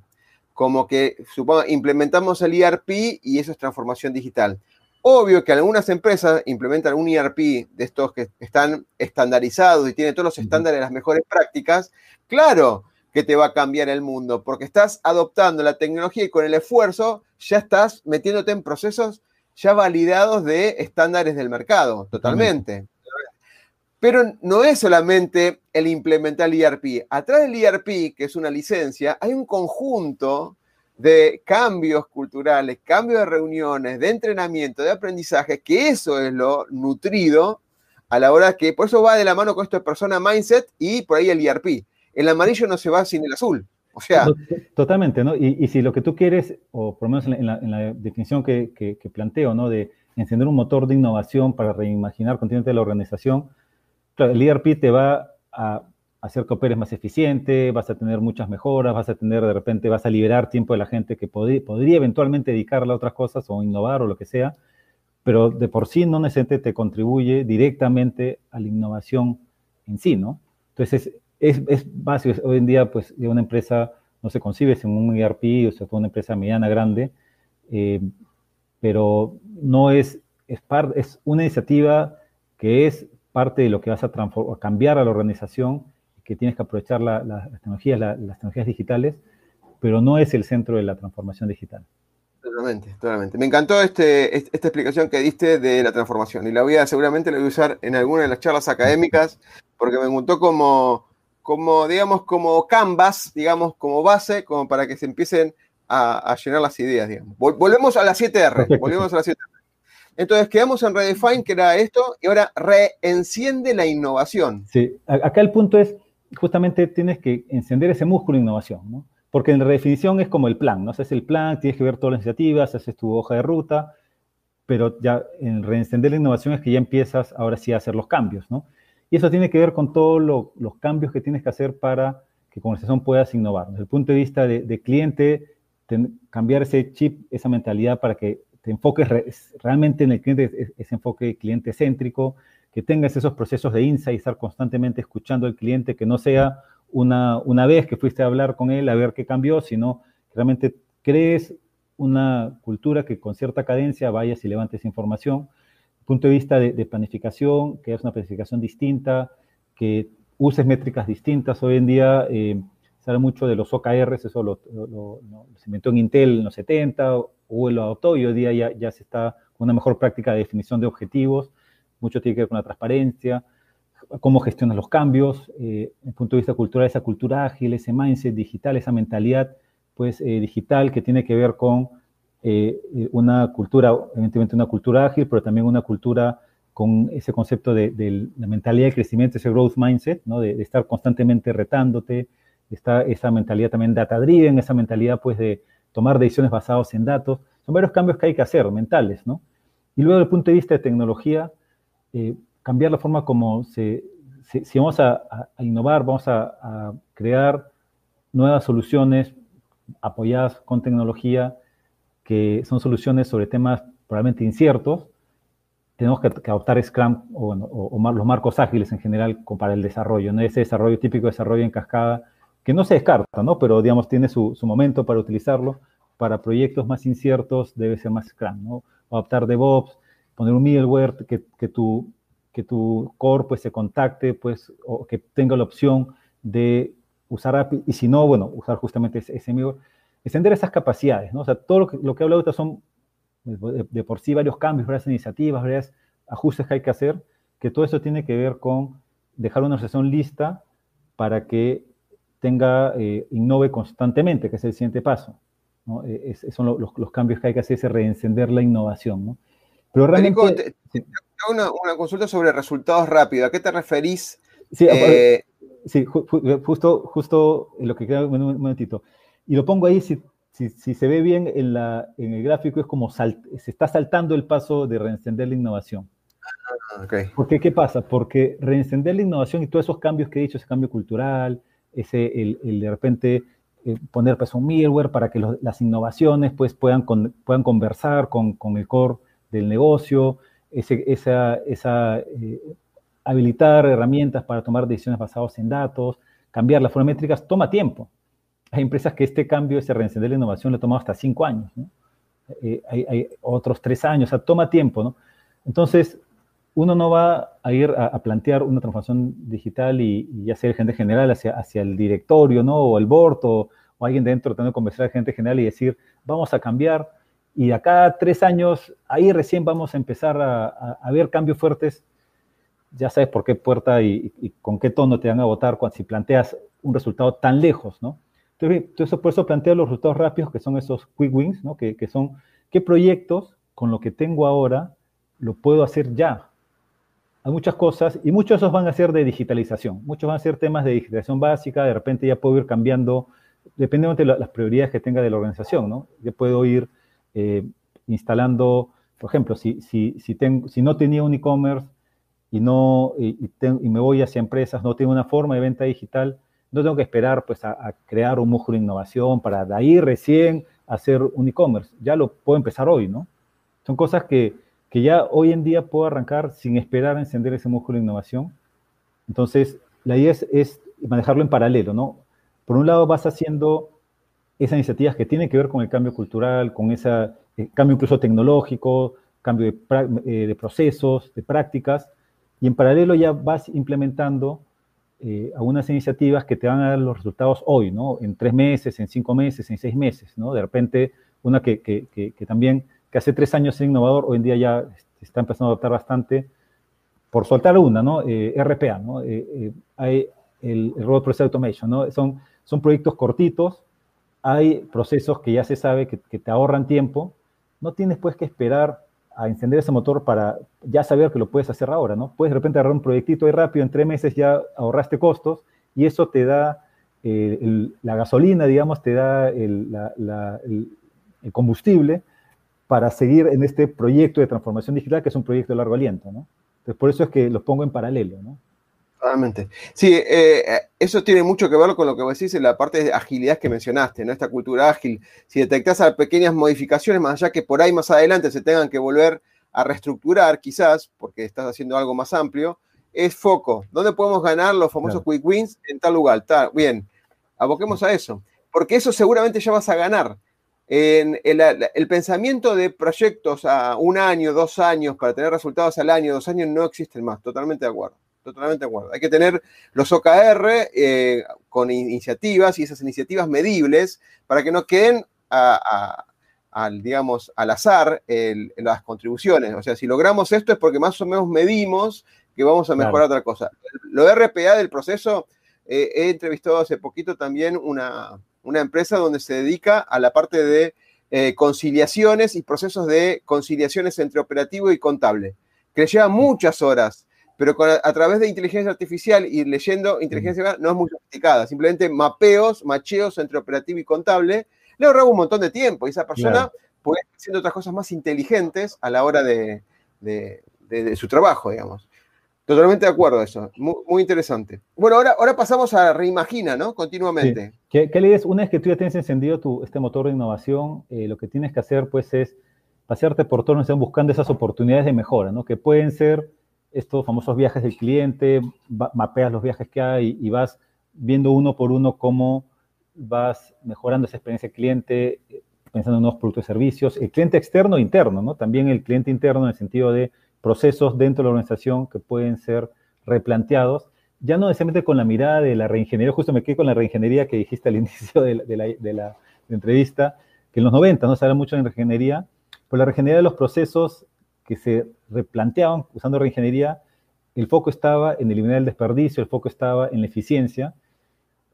Como que, supongo, implementamos el ERP y eso es transformación digital. Obvio que algunas empresas implementan un ERP de estos que están estandarizados y tienen todos los estándares de las mejores prácticas. Claro, que te va a cambiar el mundo, porque estás adoptando la tecnología y con el esfuerzo ya estás metiéndote en procesos ya validados de estándares del mercado, totalmente. Pero no es solamente el implementar el ERP. Atrás del ERP, que es una licencia, hay un conjunto de cambios culturales, cambios de reuniones, de entrenamiento, de aprendizaje, que eso es lo nutrido a la hora que, por eso va de la mano con esto de persona mindset y por ahí el ERP el amarillo no se va sin el azul. O sea. Totalmente, ¿no? Y, si lo que tú quieres, o por lo menos en la, definición que, planteo, ¿no? De encender un motor de innovación para reimaginar continuamente la organización, claro, el ERP te va a hacer que operes más eficiente, vas a tener muchas mejoras, vas a tener, de repente, vas a liberar tiempo de la gente que podría eventualmente dedicarla a otras cosas o innovar o lo que sea, pero de por sí no necesariamente te contribuye directamente a la innovación en sí, ¿no? Entonces, es, es básico. Hoy en día, pues, una empresa no se concibe sin un ERP, o sea, una empresa mediana, grande, eh, pero no es, es, es una iniciativa que es parte de lo que vas a, cambiar a la organización, que tienes que aprovechar las tecnologías, las tecnologías digitales, pero no es el centro de la transformación digital. Totalmente, totalmente. Me encantó este, esta explicación que diste de la transformación y la voy a, seguramente la voy a usar en alguna de las charlas académicas porque me gustó como como, digamos, como canvas, digamos, como base, como para que se empiecen a, llenar las ideas, digamos. volvemos a la 7R, volvemos a la 7R. Entonces quedamos en Redefine, que era esto, y ahora reenciende la innovación. Sí, acá el punto es, justamente tienes que encender ese músculo de innovación, ¿no? Porque en la redefinición es como el plan, ¿no? Haces el plan, tienes que ver todas las iniciativas, haces tu hoja de ruta, pero ya en reencender la innovación es que ya empiezas ahora sí a hacer los cambios, ¿no? Y eso tiene que ver con todos los cambios que tienes que hacer para que como organización puedas innovar. Desde el punto de vista de, cliente, cambiar ese chip, esa mentalidad para que te enfoques realmente en el cliente, ese enfoque cliente céntrico, que tengas esos procesos de insight, estar constantemente escuchando al cliente, que no sea una, una vez que fuiste a hablar con él a ver qué cambió, sino que realmente crees una cultura que con cierta cadencia vayas y levantes información. Punto de vista de, planificación, que es una planificación distinta, que uses métricas distintas. Hoy en día eh, se habla mucho de los OKRs, eso lo, se inventó en Intel en los 70, o lo adoptó y hoy día ya, se está con una mejor práctica de definición de objetivos. Mucho tiene que ver con la transparencia, cómo gestionas los cambios, eh, desde el punto de vista cultural, esa cultura ágil, ese mindset digital, esa mentalidad pues, eh, digital que tiene que ver con eh, una cultura, evidentemente una cultura ágil, pero también una cultura con ese concepto de, la mentalidad de crecimiento, ese growth mindset, ¿no? de, estar constantemente retándote, está esa mentalidad también data-driven, esa mentalidad pues de tomar decisiones basadas en datos. Son varios cambios que hay que hacer, mentales, ¿no? Y luego, desde el punto de vista de tecnología, eh, cambiar la forma como se, si vamos a, innovar, vamos a, crear nuevas soluciones apoyadas con tecnología, que son soluciones sobre temas probablemente inciertos, tenemos que, adoptar Scrum o, los marcos ágiles en general para el desarrollo, ¿no? ese desarrollo típico de desarrollo en cascada, que no se descarta, ¿no? pero digamos tiene su, momento para utilizarlo. Para proyectos más inciertos debe ser más Scrum, ¿no? adaptar DevOps, poner un middleware que, que, tu, que tu core pues, se contacte, pues, o que tenga la opción de usar API, y si no, bueno, usar justamente ese, ese middleware. Extender esas capacidades, ¿no? O sea, todo lo que, lo que he hablado ahorita son de, por sí varios cambios, varias iniciativas, varios ajustes que hay que hacer, que todo eso tiene que ver con dejar una organización lista para que tenga, eh, innove constantemente, que es el siguiente paso. ¿no? E, son los, los, cambios que hay que hacer, es reencender la innovación. ¿no? Pero realmente... una, una, consulta sobre resultados rápidos. ¿A qué te referís? Sí, eh, sí justo, justo lo que queda un momentito. Y lo pongo ahí, si, si, si se ve bien en, la, en el gráfico, es como se está saltando el paso de reencender la innovación. Ah, okay. Porque, ¿qué pasa? Porque reencender la innovación y todos esos cambios que he dicho, ese cambio cultural, ese, el, el de repente eh, poner pues, un middleware para que las innovaciones pues, puedan, puedan conversar con, con, el core del negocio, ese, esa, esa eh, habilitar herramientas para tomar decisiones basadas en datos, cambiar las formas métricas, toma tiempo. Hay empresas que este cambio, ese reencender la innovación, le toma hasta cinco años. Eh, hay, otros tres años, o sea, toma tiempo. ¿no? Entonces, uno no va a ir a, plantear una transformación digital y, sea el gente general hacia, hacia el directorio, ¿no? O el board, o, alguien dentro tratando de convencer a gente general y decir, vamos a cambiar y acá tres años, ahí recién vamos a empezar a, ver cambios fuertes. Ya sabes por qué puerta y, con qué tono te van a votar cuando, si planteas un resultado tan lejos, ¿no? Entonces, por eso planteo los resultados rápidos, que son esos quick wins, ¿no? Que, que son, ¿qué proyectos con lo que tengo ahora lo puedo hacer ya? Hay muchas cosas y muchos de esos van a ser de digitalización. Muchos van a ser temas de digitalización básica, de repente ya puedo ir cambiando, dependiendo de las prioridades que tenga de la organización, ¿no? Yo puedo ir eh, instalando, por ejemplo, si, si, si, tengo, si no tenía un e-commerce y, no, y, me voy hacia empresas, no tengo una forma de venta digital, no tengo que esperar pues, a, crear un músculo de innovación para de ahí recién hacer un e-commerce. Ya lo puedo empezar hoy, ¿no? Son cosas que, que ya hoy en día puedo arrancar sin esperar a encender ese músculo de innovación. Entonces, la idea es, manejarlo en paralelo, ¿no? Por un lado vas haciendo esas iniciativas que tienen que ver con el cambio cultural, con ese eh, cambio incluso tecnológico, cambio eh, de, procesos, de prácticas, y en paralelo ya vas implementando eh, algunas iniciativas que te van a dar los resultados hoy, ¿no? En tres meses, en cinco meses, en seis meses, ¿no? De repente, una que, que, que, también, que hace tres años es innovador, hoy en día ya está empezando a adoptar bastante, por soltar una, ¿no? RPA, ¿no? hay el, el Robot Process Automation, ¿no? Son, son proyectos cortitos, hay procesos que ya se sabe que, te ahorran tiempo, no tienes pues que esperar a encender ese motor para ya saber que lo puedes hacer ahora, ¿no? Puedes de repente agarrar un proyectito ahí rápido, en tres meses ya ahorraste costos y eso te da eh, la gasolina, digamos, te da el, combustible para seguir en este proyecto de transformación digital, que es un proyecto de largo aliento, ¿no? Entonces, por eso es que los pongo en paralelo, ¿no? Totalmente. Sí, eh, eso tiene mucho que ver con lo que vos decís en la parte de agilidad que mencionaste, ¿no? Esta cultura ágil. Si detectás pequeñas modificaciones, más allá que por ahí más adelante se tengan que volver a reestructurar, quizás, porque estás haciendo algo más amplio, es foco. ¿Dónde podemos ganar los famosos quick wins? En tal lugar. Está bien, aboquemos a eso. Porque eso seguramente ya vas a ganar. En el, pensamiento de proyectos a un año, dos años, para tener resultados al año, dos años, no existen más. Totalmente de acuerdo. Totalmente de acuerdo. Hay que tener los OKR eh, con iniciativas y esas iniciativas medibles para que no queden al, digamos, al azar las contribuciones. O sea, si logramos esto es porque más o menos medimos que vamos a mejorar otra cosa. Lo RPA del proceso, eh, he entrevistado hace poquito también una, empresa donde se dedica a la parte de eh, conciliaciones y procesos de conciliaciones entre operativo y contable, que lleva muchas horas, pero a, través de inteligencia artificial y leyendo inteligencia artificial no es muy sofisticada, simplemente mapeos, macheos entre operativo y contable, le ahorraba un montón de tiempo y esa persona puede estar haciendo otras cosas más inteligentes a la hora de, de su trabajo, digamos. Totalmente de acuerdo eso, muy, interesante. Bueno, ahora, ahora pasamos a Reimagina, ¿no? Continuamente. ¿Qué, ¿Qué, le Una vez que tú ya tienes encendido tu, este motor de innovación, eh, lo que tienes que hacer pues es pasearte por todo están buscando esas oportunidades de mejora, ¿no? Que pueden ser estos famosos viajes del cliente, mapeas los viajes que hay y, vas viendo uno por uno cómo vas mejorando esa experiencia del cliente, eh, pensando en nuevos productos y servicios. El cliente externo e interno, ¿no? También el cliente interno en el sentido de procesos dentro de la organización que pueden ser replanteados, ya no necesariamente con la mirada de la reingeniería, justo me quedé con la reingeniería que dijiste al [laughs] inicio de la, entrevista, que en los 90 no se habla mucho de reingeniería, pero la reingeniería de los procesos que se replanteaban usando reingeniería, el foco estaba en eliminar el desperdicio, el foco estaba en la eficiencia.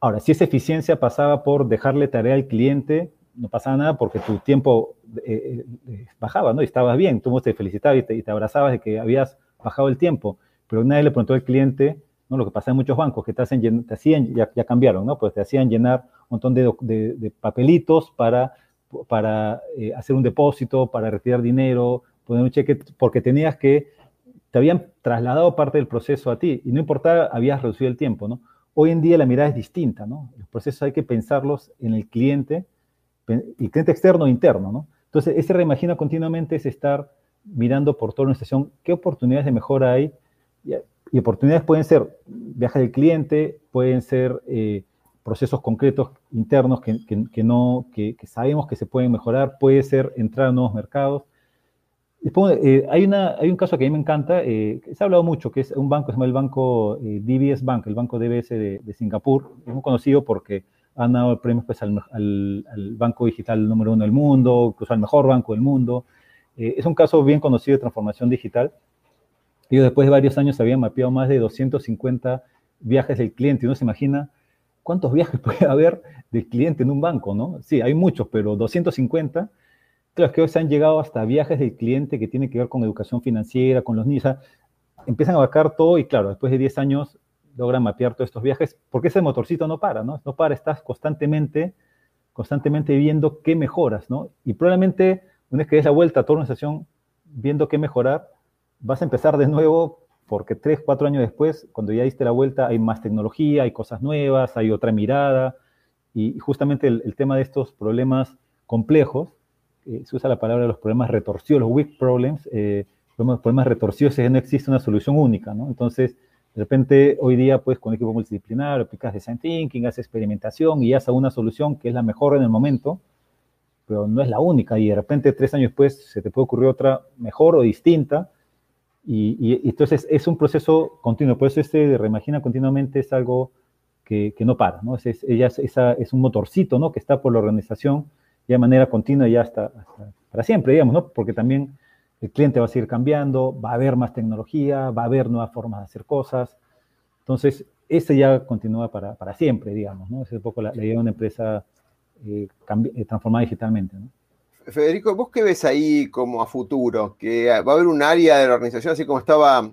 Ahora, si esa eficiencia pasaba por dejarle tarea al cliente, no pasaba nada porque tu tiempo eh, eh, bajaba, ¿no? Y estabas bien, tú te felicitabas y te, y te, abrazabas de que habías bajado el tiempo, pero nadie le preguntó al cliente, ¿no? Lo que pasa en muchos bancos, que te, hacen, te hacían, ya, ya, cambiaron, ¿no? Pues te hacían llenar un montón de, de, papelitos para, para eh, hacer un depósito, para retirar dinero, porque tenías que, te habían trasladado parte del proceso a ti y no importaba, habías reducido el tiempo, ¿no? Hoy en día la mirada es distinta, ¿no? Los procesos hay que pensarlos en el cliente, y cliente externo e interno, ¿no? Entonces, ese reimagina continuamente es estar mirando por toda la organización qué oportunidades de mejora hay. Y, oportunidades pueden ser viajes del cliente, pueden ser eh, procesos concretos internos que, no, que, sabemos que se pueden mejorar, puede ser entrar a nuevos mercados. Eh, hay, una, hay un caso que a mí me encanta, eh, se ha hablado mucho, que es un banco, se llama el banco DBS Bank, el banco DBS de, de Singapur. Es muy conocido porque han dado premios pues, al, banco digital número uno del mundo, incluso al mejor banco del mundo. Eh, es un caso bien conocido de transformación digital. Ellos después de varios años habían mapeado más de 250 viajes del cliente. Uno se imagina cuántos viajes [laughs] puede haber del cliente en un banco, ¿no? Sí, hay muchos, pero 250. Claro, que hoy se han llegado hasta viajes del cliente que tienen que ver con educación financiera, con los niños. empiezan a abarcar todo y claro, después de 10 años logran mapear todos estos viajes, porque ese motorcito no para, ¿no? No para, estás constantemente, constantemente viendo qué mejoras, ¿no? Y probablemente una vez que des la vuelta a toda la organización viendo qué mejorar, vas a empezar de nuevo porque tres, cuatro años después, cuando ya diste la vuelta, hay más tecnología, hay cosas nuevas, hay otra mirada, y justamente el, tema de estos problemas complejos, eh, se usa la palabra de los problemas retorcidos, los weak problems, eh, problemas, problemas retorcidos es que no existe una solución única, ¿no? Entonces, de repente, hoy día, pues, con equipo multidisciplinario, aplicas design thinking, haces experimentación y haces una solución que es la mejor en el momento, pero no es la única. Y de repente, tres años después, se te puede ocurrir otra mejor o distinta. Y, entonces es un proceso continuo. Por eso este de reimagina continuamente es algo que, no para, ¿no? Es, ella es, un motorcito, ¿no? Que está por la organización ya de manera continua y hasta, hasta para siempre, digamos, ¿no? Porque también el cliente va a seguir cambiando, va a haber más tecnología, va a haber nuevas formas de hacer cosas. Entonces, ese ya continúa para, para siempre, digamos, ¿no? Es un poco la, idea de una empresa eh, eh, transformada digitalmente. Federico, ¿vos qué ves ahí como a futuro? Que va a haber un área de la organización, así como estaba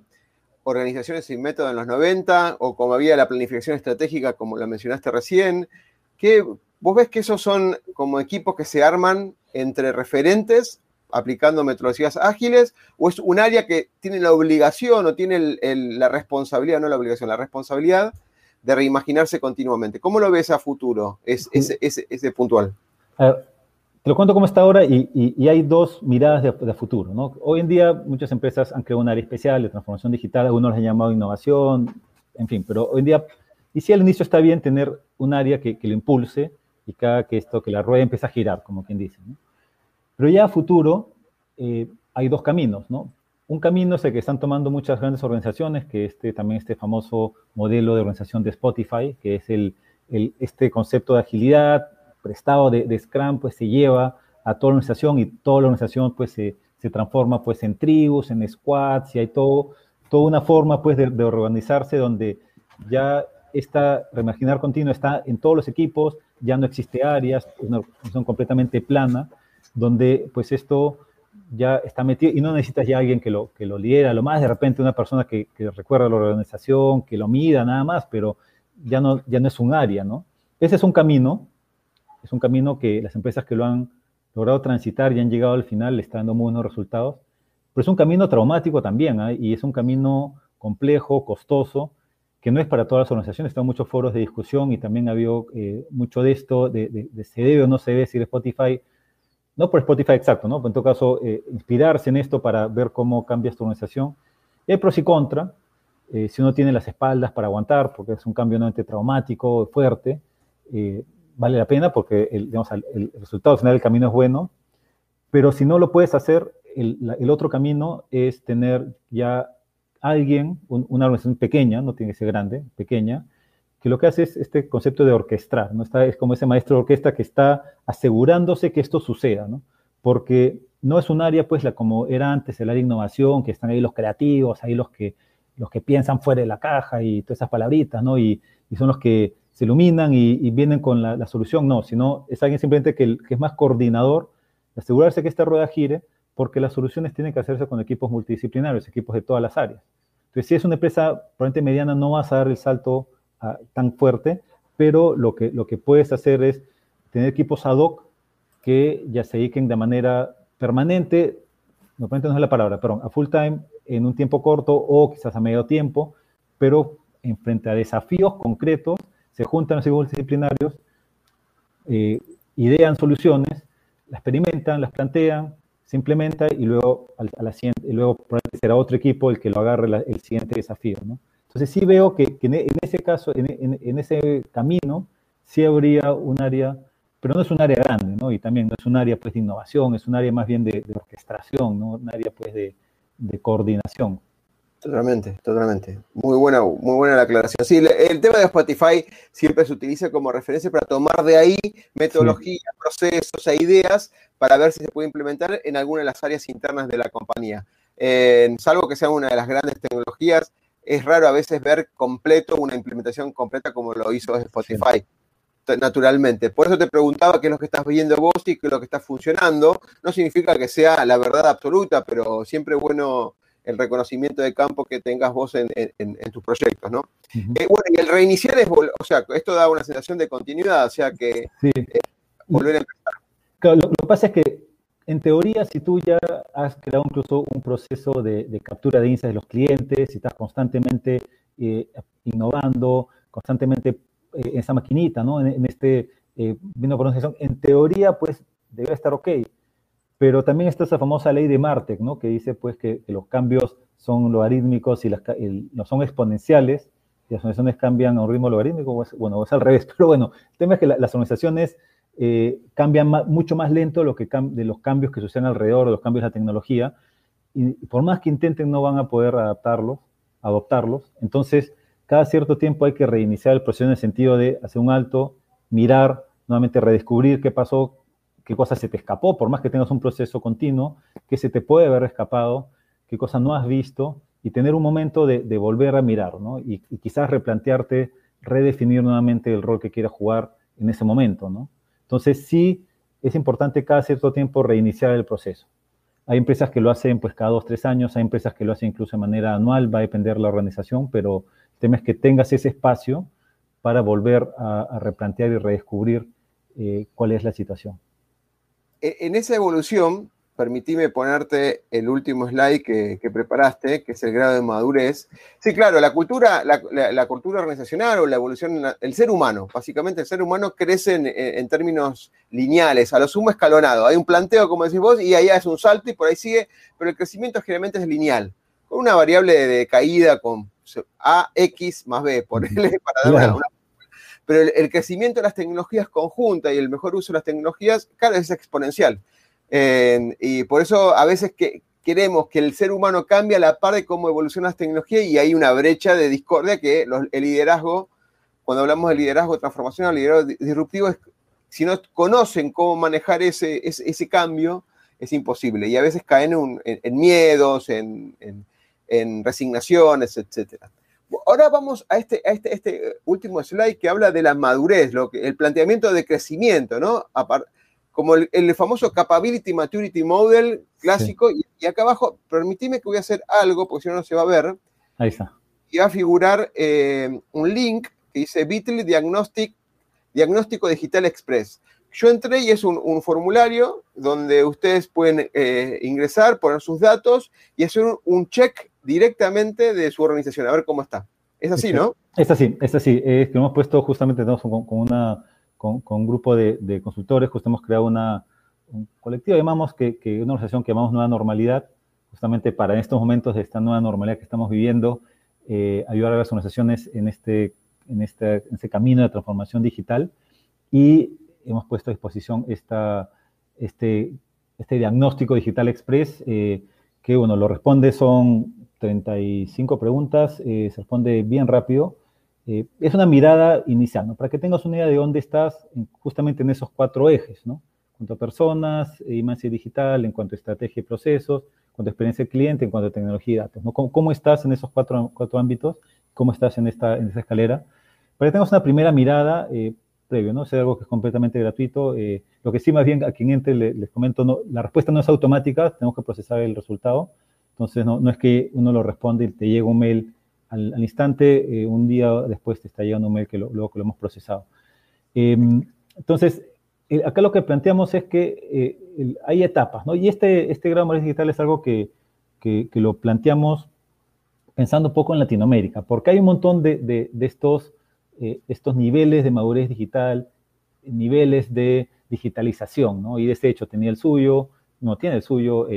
organizaciones sin método en los 90, o como había la planificación estratégica, como la mencionaste recién. ¿Qué, ¿Vos ves que esos son como equipos que se arman entre referentes aplicando metodologías ágiles o es un área que tiene la obligación o tiene la responsabilidad, no la obligación, la responsabilidad de reimaginarse continuamente? ¿Cómo lo ves a futuro, es, ese, ese, puntual? te te lo cuento cómo está ahora y, hay dos miradas de, futuro. ¿no? Hoy en día muchas empresas han creado un área especial de transformación digital, algunos les han llamado innovación, en fin, pero hoy en día, y si al inicio está bien tener un área que, lo impulse y haga que esto, que la rueda empiece a girar, como quien dice. ¿no? Pero ya a futuro eh, hay dos caminos, ¿no? Un camino es el que están tomando muchas grandes organizaciones, que este, también este famoso modelo de organización de Spotify, que es el, este concepto de agilidad prestado de, Scrum, pues se lleva a toda la organización y toda la organización pues se, transforma pues en tribus, en squads y hay todo, toda una forma pues de, organizarse donde ya esta reimaginar continuo está en todos los equipos, ya no existe áreas, es una organización completamente plana, donde pues esto ya está metido y no necesitas ya alguien que lo, que lo lidera, lo más de repente una persona que, recuerda la organización, que lo mida nada más, pero ya no, ya no es un área, ¿no? Ese es un camino, es un camino que las empresas que lo han logrado transitar y han llegado al final le están dando muy buenos resultados, pero es un camino traumático también, ¿eh? y es un camino complejo, costoso, que no es para todas las organizaciones, están muchos foros de discusión y también ha habido eh, mucho de esto, de, de, de, se debe o no se debe decir Spotify no por Spotify exacto, ¿no? en todo caso, eh, inspirarse en esto para ver cómo cambia tu organización. Y hay pros y contras. Eh, si uno tiene las espaldas para aguantar, porque es un cambio nuevamente traumático, fuerte, eh, vale la pena porque el, digamos, el, resultado final del camino es bueno. Pero si no lo puedes hacer, el, otro camino es tener ya alguien, una organización pequeña, no tiene que ser grande, pequeña, que lo que hace es este concepto de orquestar, ¿no? Está, es como ese maestro de orquesta que está asegurándose que esto suceda, ¿no? Porque no es un área, pues, la, como era antes, el área innovación, que están ahí los creativos, ahí los que, los que piensan fuera de la caja y todas esas palabritas, ¿no? Y, y son los que se iluminan y, vienen con la, solución, no, sino es alguien simplemente que, que es más coordinador, asegurarse que esta rueda gire, porque las soluciones tienen que hacerse con equipos multidisciplinarios, equipos de todas las áreas. Entonces, si es una empresa probablemente mediana, no vas a dar el salto tan fuerte, pero lo que, lo que puedes hacer es tener equipos ad hoc que ya se dediquen de manera permanente, no no es la palabra, perdón, a full time en un tiempo corto o quizás a medio tiempo, pero en frente a desafíos concretos, se juntan los equipos disciplinarios, eh, idean soluciones, las experimentan, las plantean, se implementa y luego, a la luego será otro equipo el que lo agarre el siguiente desafío. ¿no? Entonces sí veo que, en ese caso, en, ese camino, sí habría un área, pero no es un área grande, ¿no? Y también no es un área pues de innovación, es un área más bien de, orquestación, ¿no? Un área pues de, coordinación. Totalmente, totalmente. Muy buena, muy buena la aclaración. Sí, el, tema de Spotify siempre se utiliza como referencia para tomar de ahí metodologías, procesos e ideas para ver si se puede implementar en alguna de las áreas internas de la compañía. salvo que sea una de las grandes tecnologías, es raro a veces ver completo una implementación completa como lo hizo Spotify. Naturalmente. Por eso te preguntaba qué es lo que estás viendo vos y qué es lo que está funcionando. No significa que sea la verdad absoluta, pero siempre bueno el reconocimiento de campo que tengas vos en, tus proyectos, ¿no? Eh, bueno, y el reiniciar es, o sea, esto da una sensación de continuidad, o sea que eh, volver a empezar. lo, que pasa es que en teoría, si tú ya has creado incluso un proceso de, captura de insights de los clientes, si estás constantemente eh, innovando, constantemente eh, en esa maquinita, ¿no? En, este, eh, viendo pronunciación, en teoría, pues, debe estar ok. Pero también está esa famosa ley de Martek, ¿no? Que dice, pues, que, los cambios son logarítmicos y las, no son exponenciales, y las organizaciones cambian a un ritmo logarítmico, bueno, es al revés. [laughs] Pero bueno, el tema es que las organizaciones eh, cambian mucho más lento lo que de los cambios que suceden alrededor, de los cambios de la tecnología, y por más que intenten no van a poder adaptarlos, adoptarlos. Entonces, cada cierto tiempo hay que reiniciar el proceso en el sentido de hacer un alto, mirar, nuevamente redescubrir qué pasó, qué cosa se te escapó, por más que tengas un proceso continuo, qué se te puede haber escapado, qué cosa no has visto, y tener un momento de, volver a mirar, ¿no? Y, y, quizás replantearte, redefinir nuevamente el rol que quieras jugar en ese momento, ¿no? Entonces, sí es importante cada cierto tiempo reiniciar el proceso. Hay empresas que lo hacen pues cada dos, tres años, hay empresas que lo hacen incluso de manera anual, va a depender de la organización, pero el tema es que tengas ese espacio para volver a, replantear y redescubrir eh, cuál es la situación. E, en esa evolución, permitime ponerte el último slide que, preparaste, que es el grado de madurez. Sí, claro, la cultura, la, cultura organizacional o la evolución, el ser humano, básicamente el ser humano crece en, términos lineales, a lo sumo escalonado. Hay un planteo, como decís vos, y ahí es un salto y por ahí sigue, pero el crecimiento generalmente es lineal, con una variable de, caída con A, X más B, por L, [laughs] para dar una, pero el, crecimiento de las tecnologías conjuntas y el mejor uso de las tecnologías, claro, es exponencial y por eso a veces que queremos que el ser humano cambie a la par de cómo evolucionan las tecnologías y hay una brecha de discordia que el liderazgo, cuando hablamos de liderazgo transformacional, liderazgo disruptivo, es, si no conocen cómo manejar ese, ese, cambio, es imposible. Y a veces caen en, miedos, en, resignaciones, etc. Ahora vamos a este, a este, este, último slide que habla de la madurez, lo que, el planteamiento de crecimiento, ¿no? como el, famoso Capability Maturity Model clásico, y, acá abajo, permitime que voy a hacer algo, porque si no, no se va a ver. Ahí está. Y va a figurar eh, un link que dice Beatle Diagnostic, Diagnóstico Digital Express. Yo entré y es un, formulario donde ustedes pueden eh, ingresar, poner sus datos y hacer un, check directamente de su organización, a ver cómo está. Es así, ¿no? Es así, es así. Es que hemos puesto justamente con una con, un grupo de, consultores, justo hemos creado una, un colectivo, llamamos, que, que, una organización que llamamos Nueva Normalidad, justamente para estos momentos de esta nueva normalidad que estamos viviendo, eh, ayudar a las organizaciones en este, en, este, en este camino de transformación digital y hemos puesto a disposición esta, este, este diagnóstico digital express eh, que, bueno, lo responde, son 35 preguntas, eh, se responde bien rápido eh, es una mirada inicial, ¿no? Para que tengas una idea de dónde estás justamente en esos cuatro ejes, ¿no? Cuanto a personas, imagen digital, en cuanto a estrategia y procesos, en cuanto a experiencia del cliente, en cuanto a tecnología y datos, ¿no? ¿Cómo, estás en esos cuatro, cuatro ámbitos? ¿Cómo estás en esta, en esta escalera? Para que tengas una primera mirada eh, previo, ¿no? Es algo que es completamente gratuito. Eh, lo que sí, más bien, a quien entre les, comento, no, la respuesta no es automática, tenemos que procesar el resultado. Entonces, no, es que uno lo responde y te llega un mail al, instante, eh, un día después te está llegando un mail que luego lo hemos procesado. Em, entonces, acá lo que planteamos es que eh, hay etapas, ¿no? Y este, este grado de digital es algo que, que, lo planteamos pensando un poco en Latinoamérica, porque hay un montón de, de, estos, estos niveles de madurez digital, niveles de digitalización, ¿no? Y de este hecho tenía el suyo, no tiene el suyo,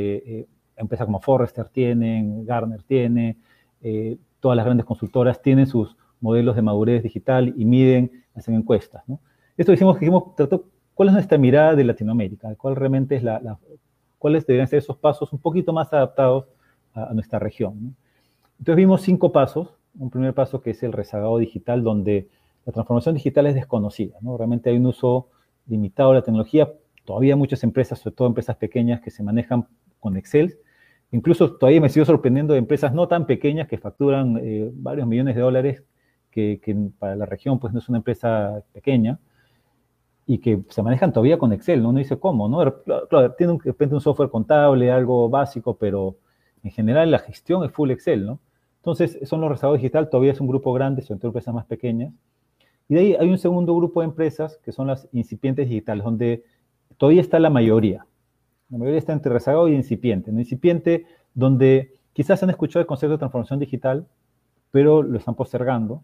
empresa como Forrester tienen, Garner tiene, todas las grandes consultoras tienen sus modelos de madurez digital y miden, hacen encuestas. ¿no? Esto decimos que dijimos, trató, ¿cuál es nuestra mirada de Latinoamérica? ¿Cuál realmente es la, cuáles deberían ser esos pasos un poquito más adaptados a, nuestra región? Entonces vimos cinco pasos. Un primer paso que es el rezagado digital, donde la transformación digital es desconocida. ¿no? Realmente hay un uso limitado de la tecnología. Todavía muchas empresas, sobre todo empresas pequeñas, que se manejan con Excel, Incluso todavía me sigo sorprendiendo de empresas no tan pequeñas que facturan eh, varios millones de dólares, que, para la región pues no es una empresa pequeña, y que se manejan todavía con Excel, ¿no? Uno dice, ¿cómo? ¿no? Claro, tiene de repente un software contable, algo básico, pero en general la gestión es full Excel, ¿no? Entonces, son los rezagados digital, todavía es un grupo grande, son empresas más pequeñas. Y de ahí hay un segundo grupo de empresas que son las incipientes digitales, donde todavía está la mayoría. La mayoría está entre rezagado y incipiente. En incipiente, donde quizás han escuchado el concepto de transformación digital, pero lo están postergando.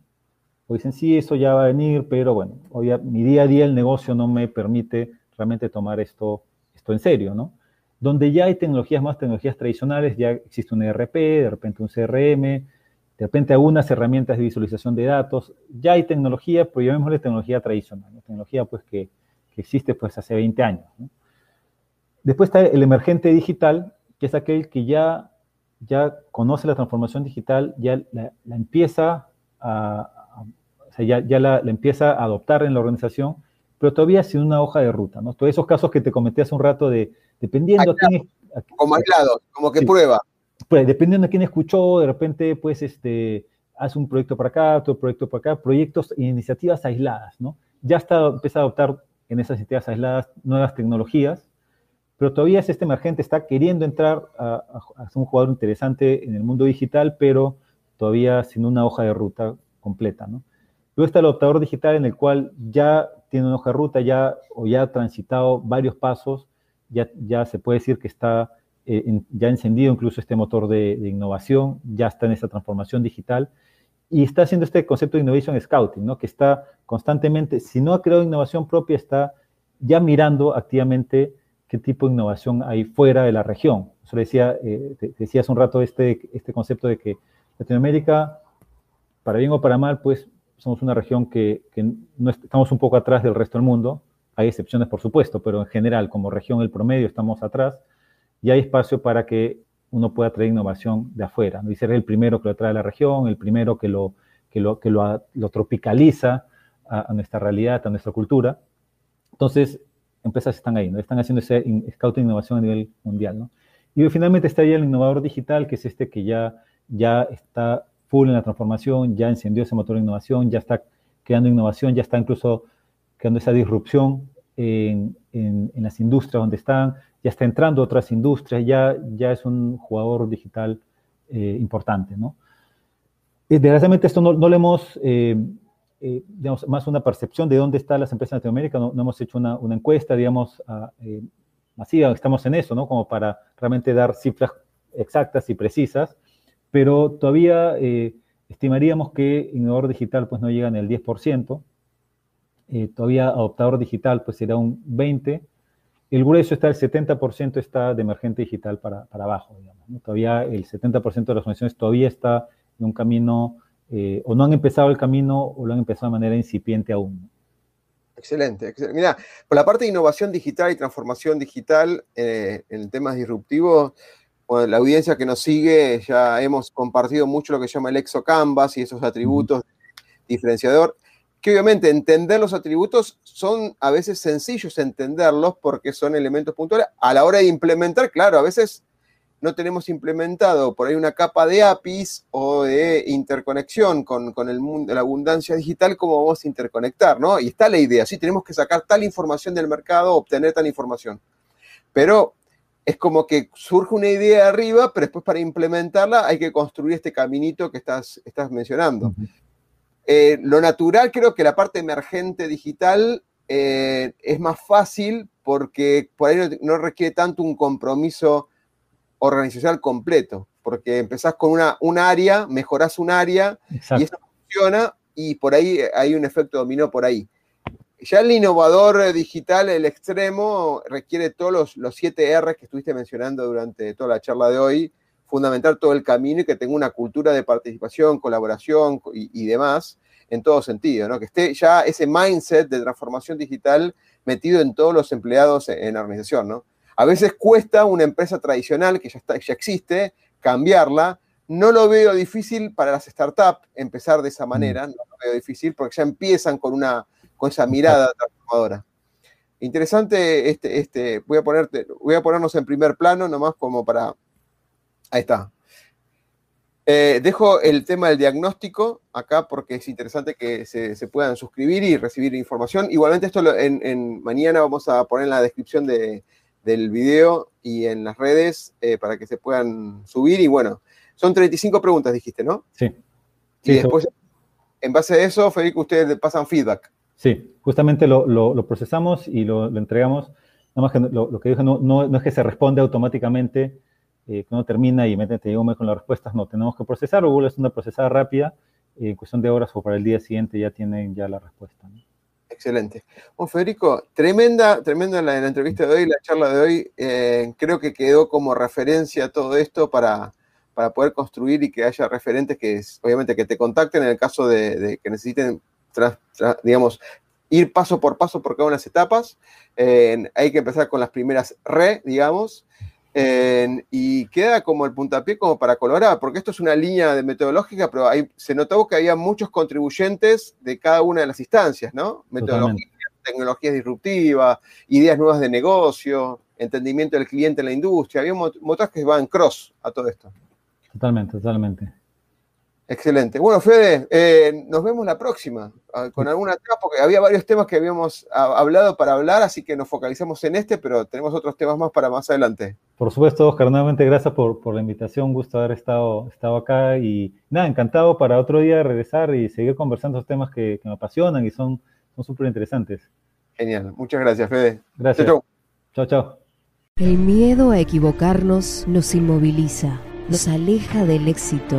O dicen, sí, eso ya va a venir, pero bueno, hoy mi día a día el negocio no me permite realmente tomar esto, esto en serio, ¿no? Donde ya hay tecnologías más, tecnologías tradicionales, ya existe un ERP, de repente un CRM, de repente algunas herramientas de visualización de datos, ya hay tecnología, pero llamémosle tecnología tradicional, tecnología pues que, que, existe pues hace 20 años. ¿no? Después está el emergente digital, que es aquel que ya, ya conoce la transformación digital, ya la, empieza a, ya, la, empieza a adoptar en la organización, pero todavía sin una hoja de ruta, ¿no? Todos esos casos que te comenté hace un rato de, dependiendo a quién... como aislado, como que prueba. Pues, dependiendo de quién escuchó, de repente, pues, este, hace un proyecto para acá, otro proyecto para acá, proyectos e iniciativas aisladas, ¿no? Ya está, empieza a adoptar en esas iniciativas aisladas nuevas tecnologías, pero todavía es este emergente, está queriendo entrar a, ser un jugador interesante en el mundo digital, pero todavía sin una hoja de ruta completa, ¿no? Luego está el adoptador digital en el cual ya tiene una hoja de ruta ya, o ya ha transitado varios pasos ya, se puede decir que está eh, ya encendido incluso este motor de, innovación, ya está en esta transformación digital y está haciendo este concepto de innovation scouting, ¿no? que está constantemente, si no ha creado innovación propia, está ya mirando activamente qué tipo de innovación hay fuera de la región. Eso decía, eh, decía hace un rato este, este concepto de que Latinoamérica, para bien o para mal, pues somos una región que, no estamos un poco atrás del resto del mundo. Hay excepciones, por supuesto, pero en general, como región, el promedio, estamos atrás. Y hay espacio para que uno pueda traer innovación de afuera. ¿no? Y ser el primero que lo trae a la región, el primero que lo, que lo, que lo, lo tropicaliza a, nuestra realidad, a nuestra cultura. Entonces, empresas están ahí, ¿no? Están haciendo ese scout de innovación a nivel mundial, ¿no? Y finalmente está ahí el innovador digital, que es este que ya, ya está full en la transformación, ya encendió ese motor de innovación, ya está creando innovación, ya está incluso creando esa disrupción en, en, las industrias donde están, ya está entrando a otras industrias, ya, ya es un jugador digital eh, importante, ¿no? desgraciadamente esto no, no lo hemos, eh, eh, digamos, más una percepción de dónde están las empresas en Latinoamérica, no, hemos hecho una, una encuesta, digamos, masiva, estamos en eso, ¿no? Como para realmente dar cifras exactas y precisas, pero todavía eh, estimaríamos que innovador digital pues no llega en el 10%, eh, todavía adoptador digital pues será un 20%, el grueso está, el 70% está de emergente digital para, para abajo, digamos, Todavía el 70% de las organizaciones todavía está en un camino, eh, o no han empezado el camino, o lo han empezado de manera incipiente aún. Excelente, excelente. Mira, por la parte de innovación digital y transformación digital en temas disruptivos, la audiencia que nos sigue, ya hemos compartido mucho lo que se llama el exo canvas y esos atributos diferenciador, que obviamente entender los atributos son a veces sencillos entenderlos porque son elementos puntuales. A la hora de implementar, claro, a veces no tenemos implementado por ahí una capa de APIs o de interconexión con, con el mundo de la abundancia digital, cómo vamos a interconectar, ¿no? Y está la idea, sí, tenemos que sacar tal información del mercado, obtener tal información. Pero es como que surge una idea arriba, pero después para implementarla hay que construir este caminito que estás, estás mencionando. Eh, lo natural, creo que la parte emergente digital eh, es más fácil porque por ahí no, requiere tanto un compromiso organizacional completo, porque empezás con una, un área, mejorás un área y eso funciona y por ahí hay un efecto dominó por ahí. Ya el innovador digital, el extremo, requiere todos los, los siete R que estuviste mencionando durante toda la charla de hoy, fundamentar todo el camino y que tenga una cultura de participación, colaboración y, demás en todo sentido, ¿no? Que esté ya ese mindset de transformación digital metido en todos los empleados en, la organización, ¿no? A veces cuesta una empresa tradicional que ya, está, ya existe cambiarla. No lo veo difícil para las startups empezar de esa manera, no lo veo difícil porque ya empiezan con una con esa mirada transformadora. Interesante, este, este, voy, a ponerte, voy a ponernos en primer plano nomás como para... Ahí está. Eh, dejo el tema del diagnóstico acá porque es interesante que se, puedan suscribir y recibir información. Igualmente esto en, mañana vamos a poner en la descripción del video y en las redes eh, para que se puedan subir. Y bueno, son 35 preguntas, dijiste, ¿no? Sí. Y después, en base a eso, Federico, ustedes pasan feedback. Sí, justamente lo, procesamos y lo, entregamos. Nada más que lo, que dije no, no, es que se responde automáticamente eh, que uno termina y te llega un con las respuestas, no, tenemos que procesar, Google es una procesada rápida, eh, en cuestión de horas o para el día siguiente ya tienen ya la respuesta. Excelente. Bueno, Federico, tremenda, tremenda la, entrevista de hoy, la charla de hoy. Eh, creo que quedó como referencia todo esto para, para poder construir y que haya referentes que, obviamente, que te contacten en el caso de que necesiten digamos, ir paso por paso por cada una de las etapas. hay que empezar con las primeras re, digamos, y queda como el puntapié como para colorar, porque esto es una línea de metodológica, pero se notó que había muchos contribuyentes de cada una de las instancias, ¿no? Metodología, tecnologías disruptivas, ideas nuevas de negocio, entendimiento del cliente en la industria, había motos que van cross a todo esto. Totalmente, totalmente. Excelente. Bueno, Fede, eh, nos vemos la próxima ah, con alguna etapa, porque había varios temas que habíamos ah, hablado para hablar, así que nos focalizamos en este, pero tenemos otros temas más para más adelante. Por supuesto, Oscar, nuevamente gracias por, por la invitación, gusto haber estado, estado acá y nada, encantado para otro día regresar y seguir conversando esos temas que, me apasionan y son súper interesantes. Genial, muchas gracias, Fede. Gracias. Chao, chao. El miedo a equivocarnos nos inmoviliza, nos aleja del éxito.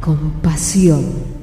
con pasión.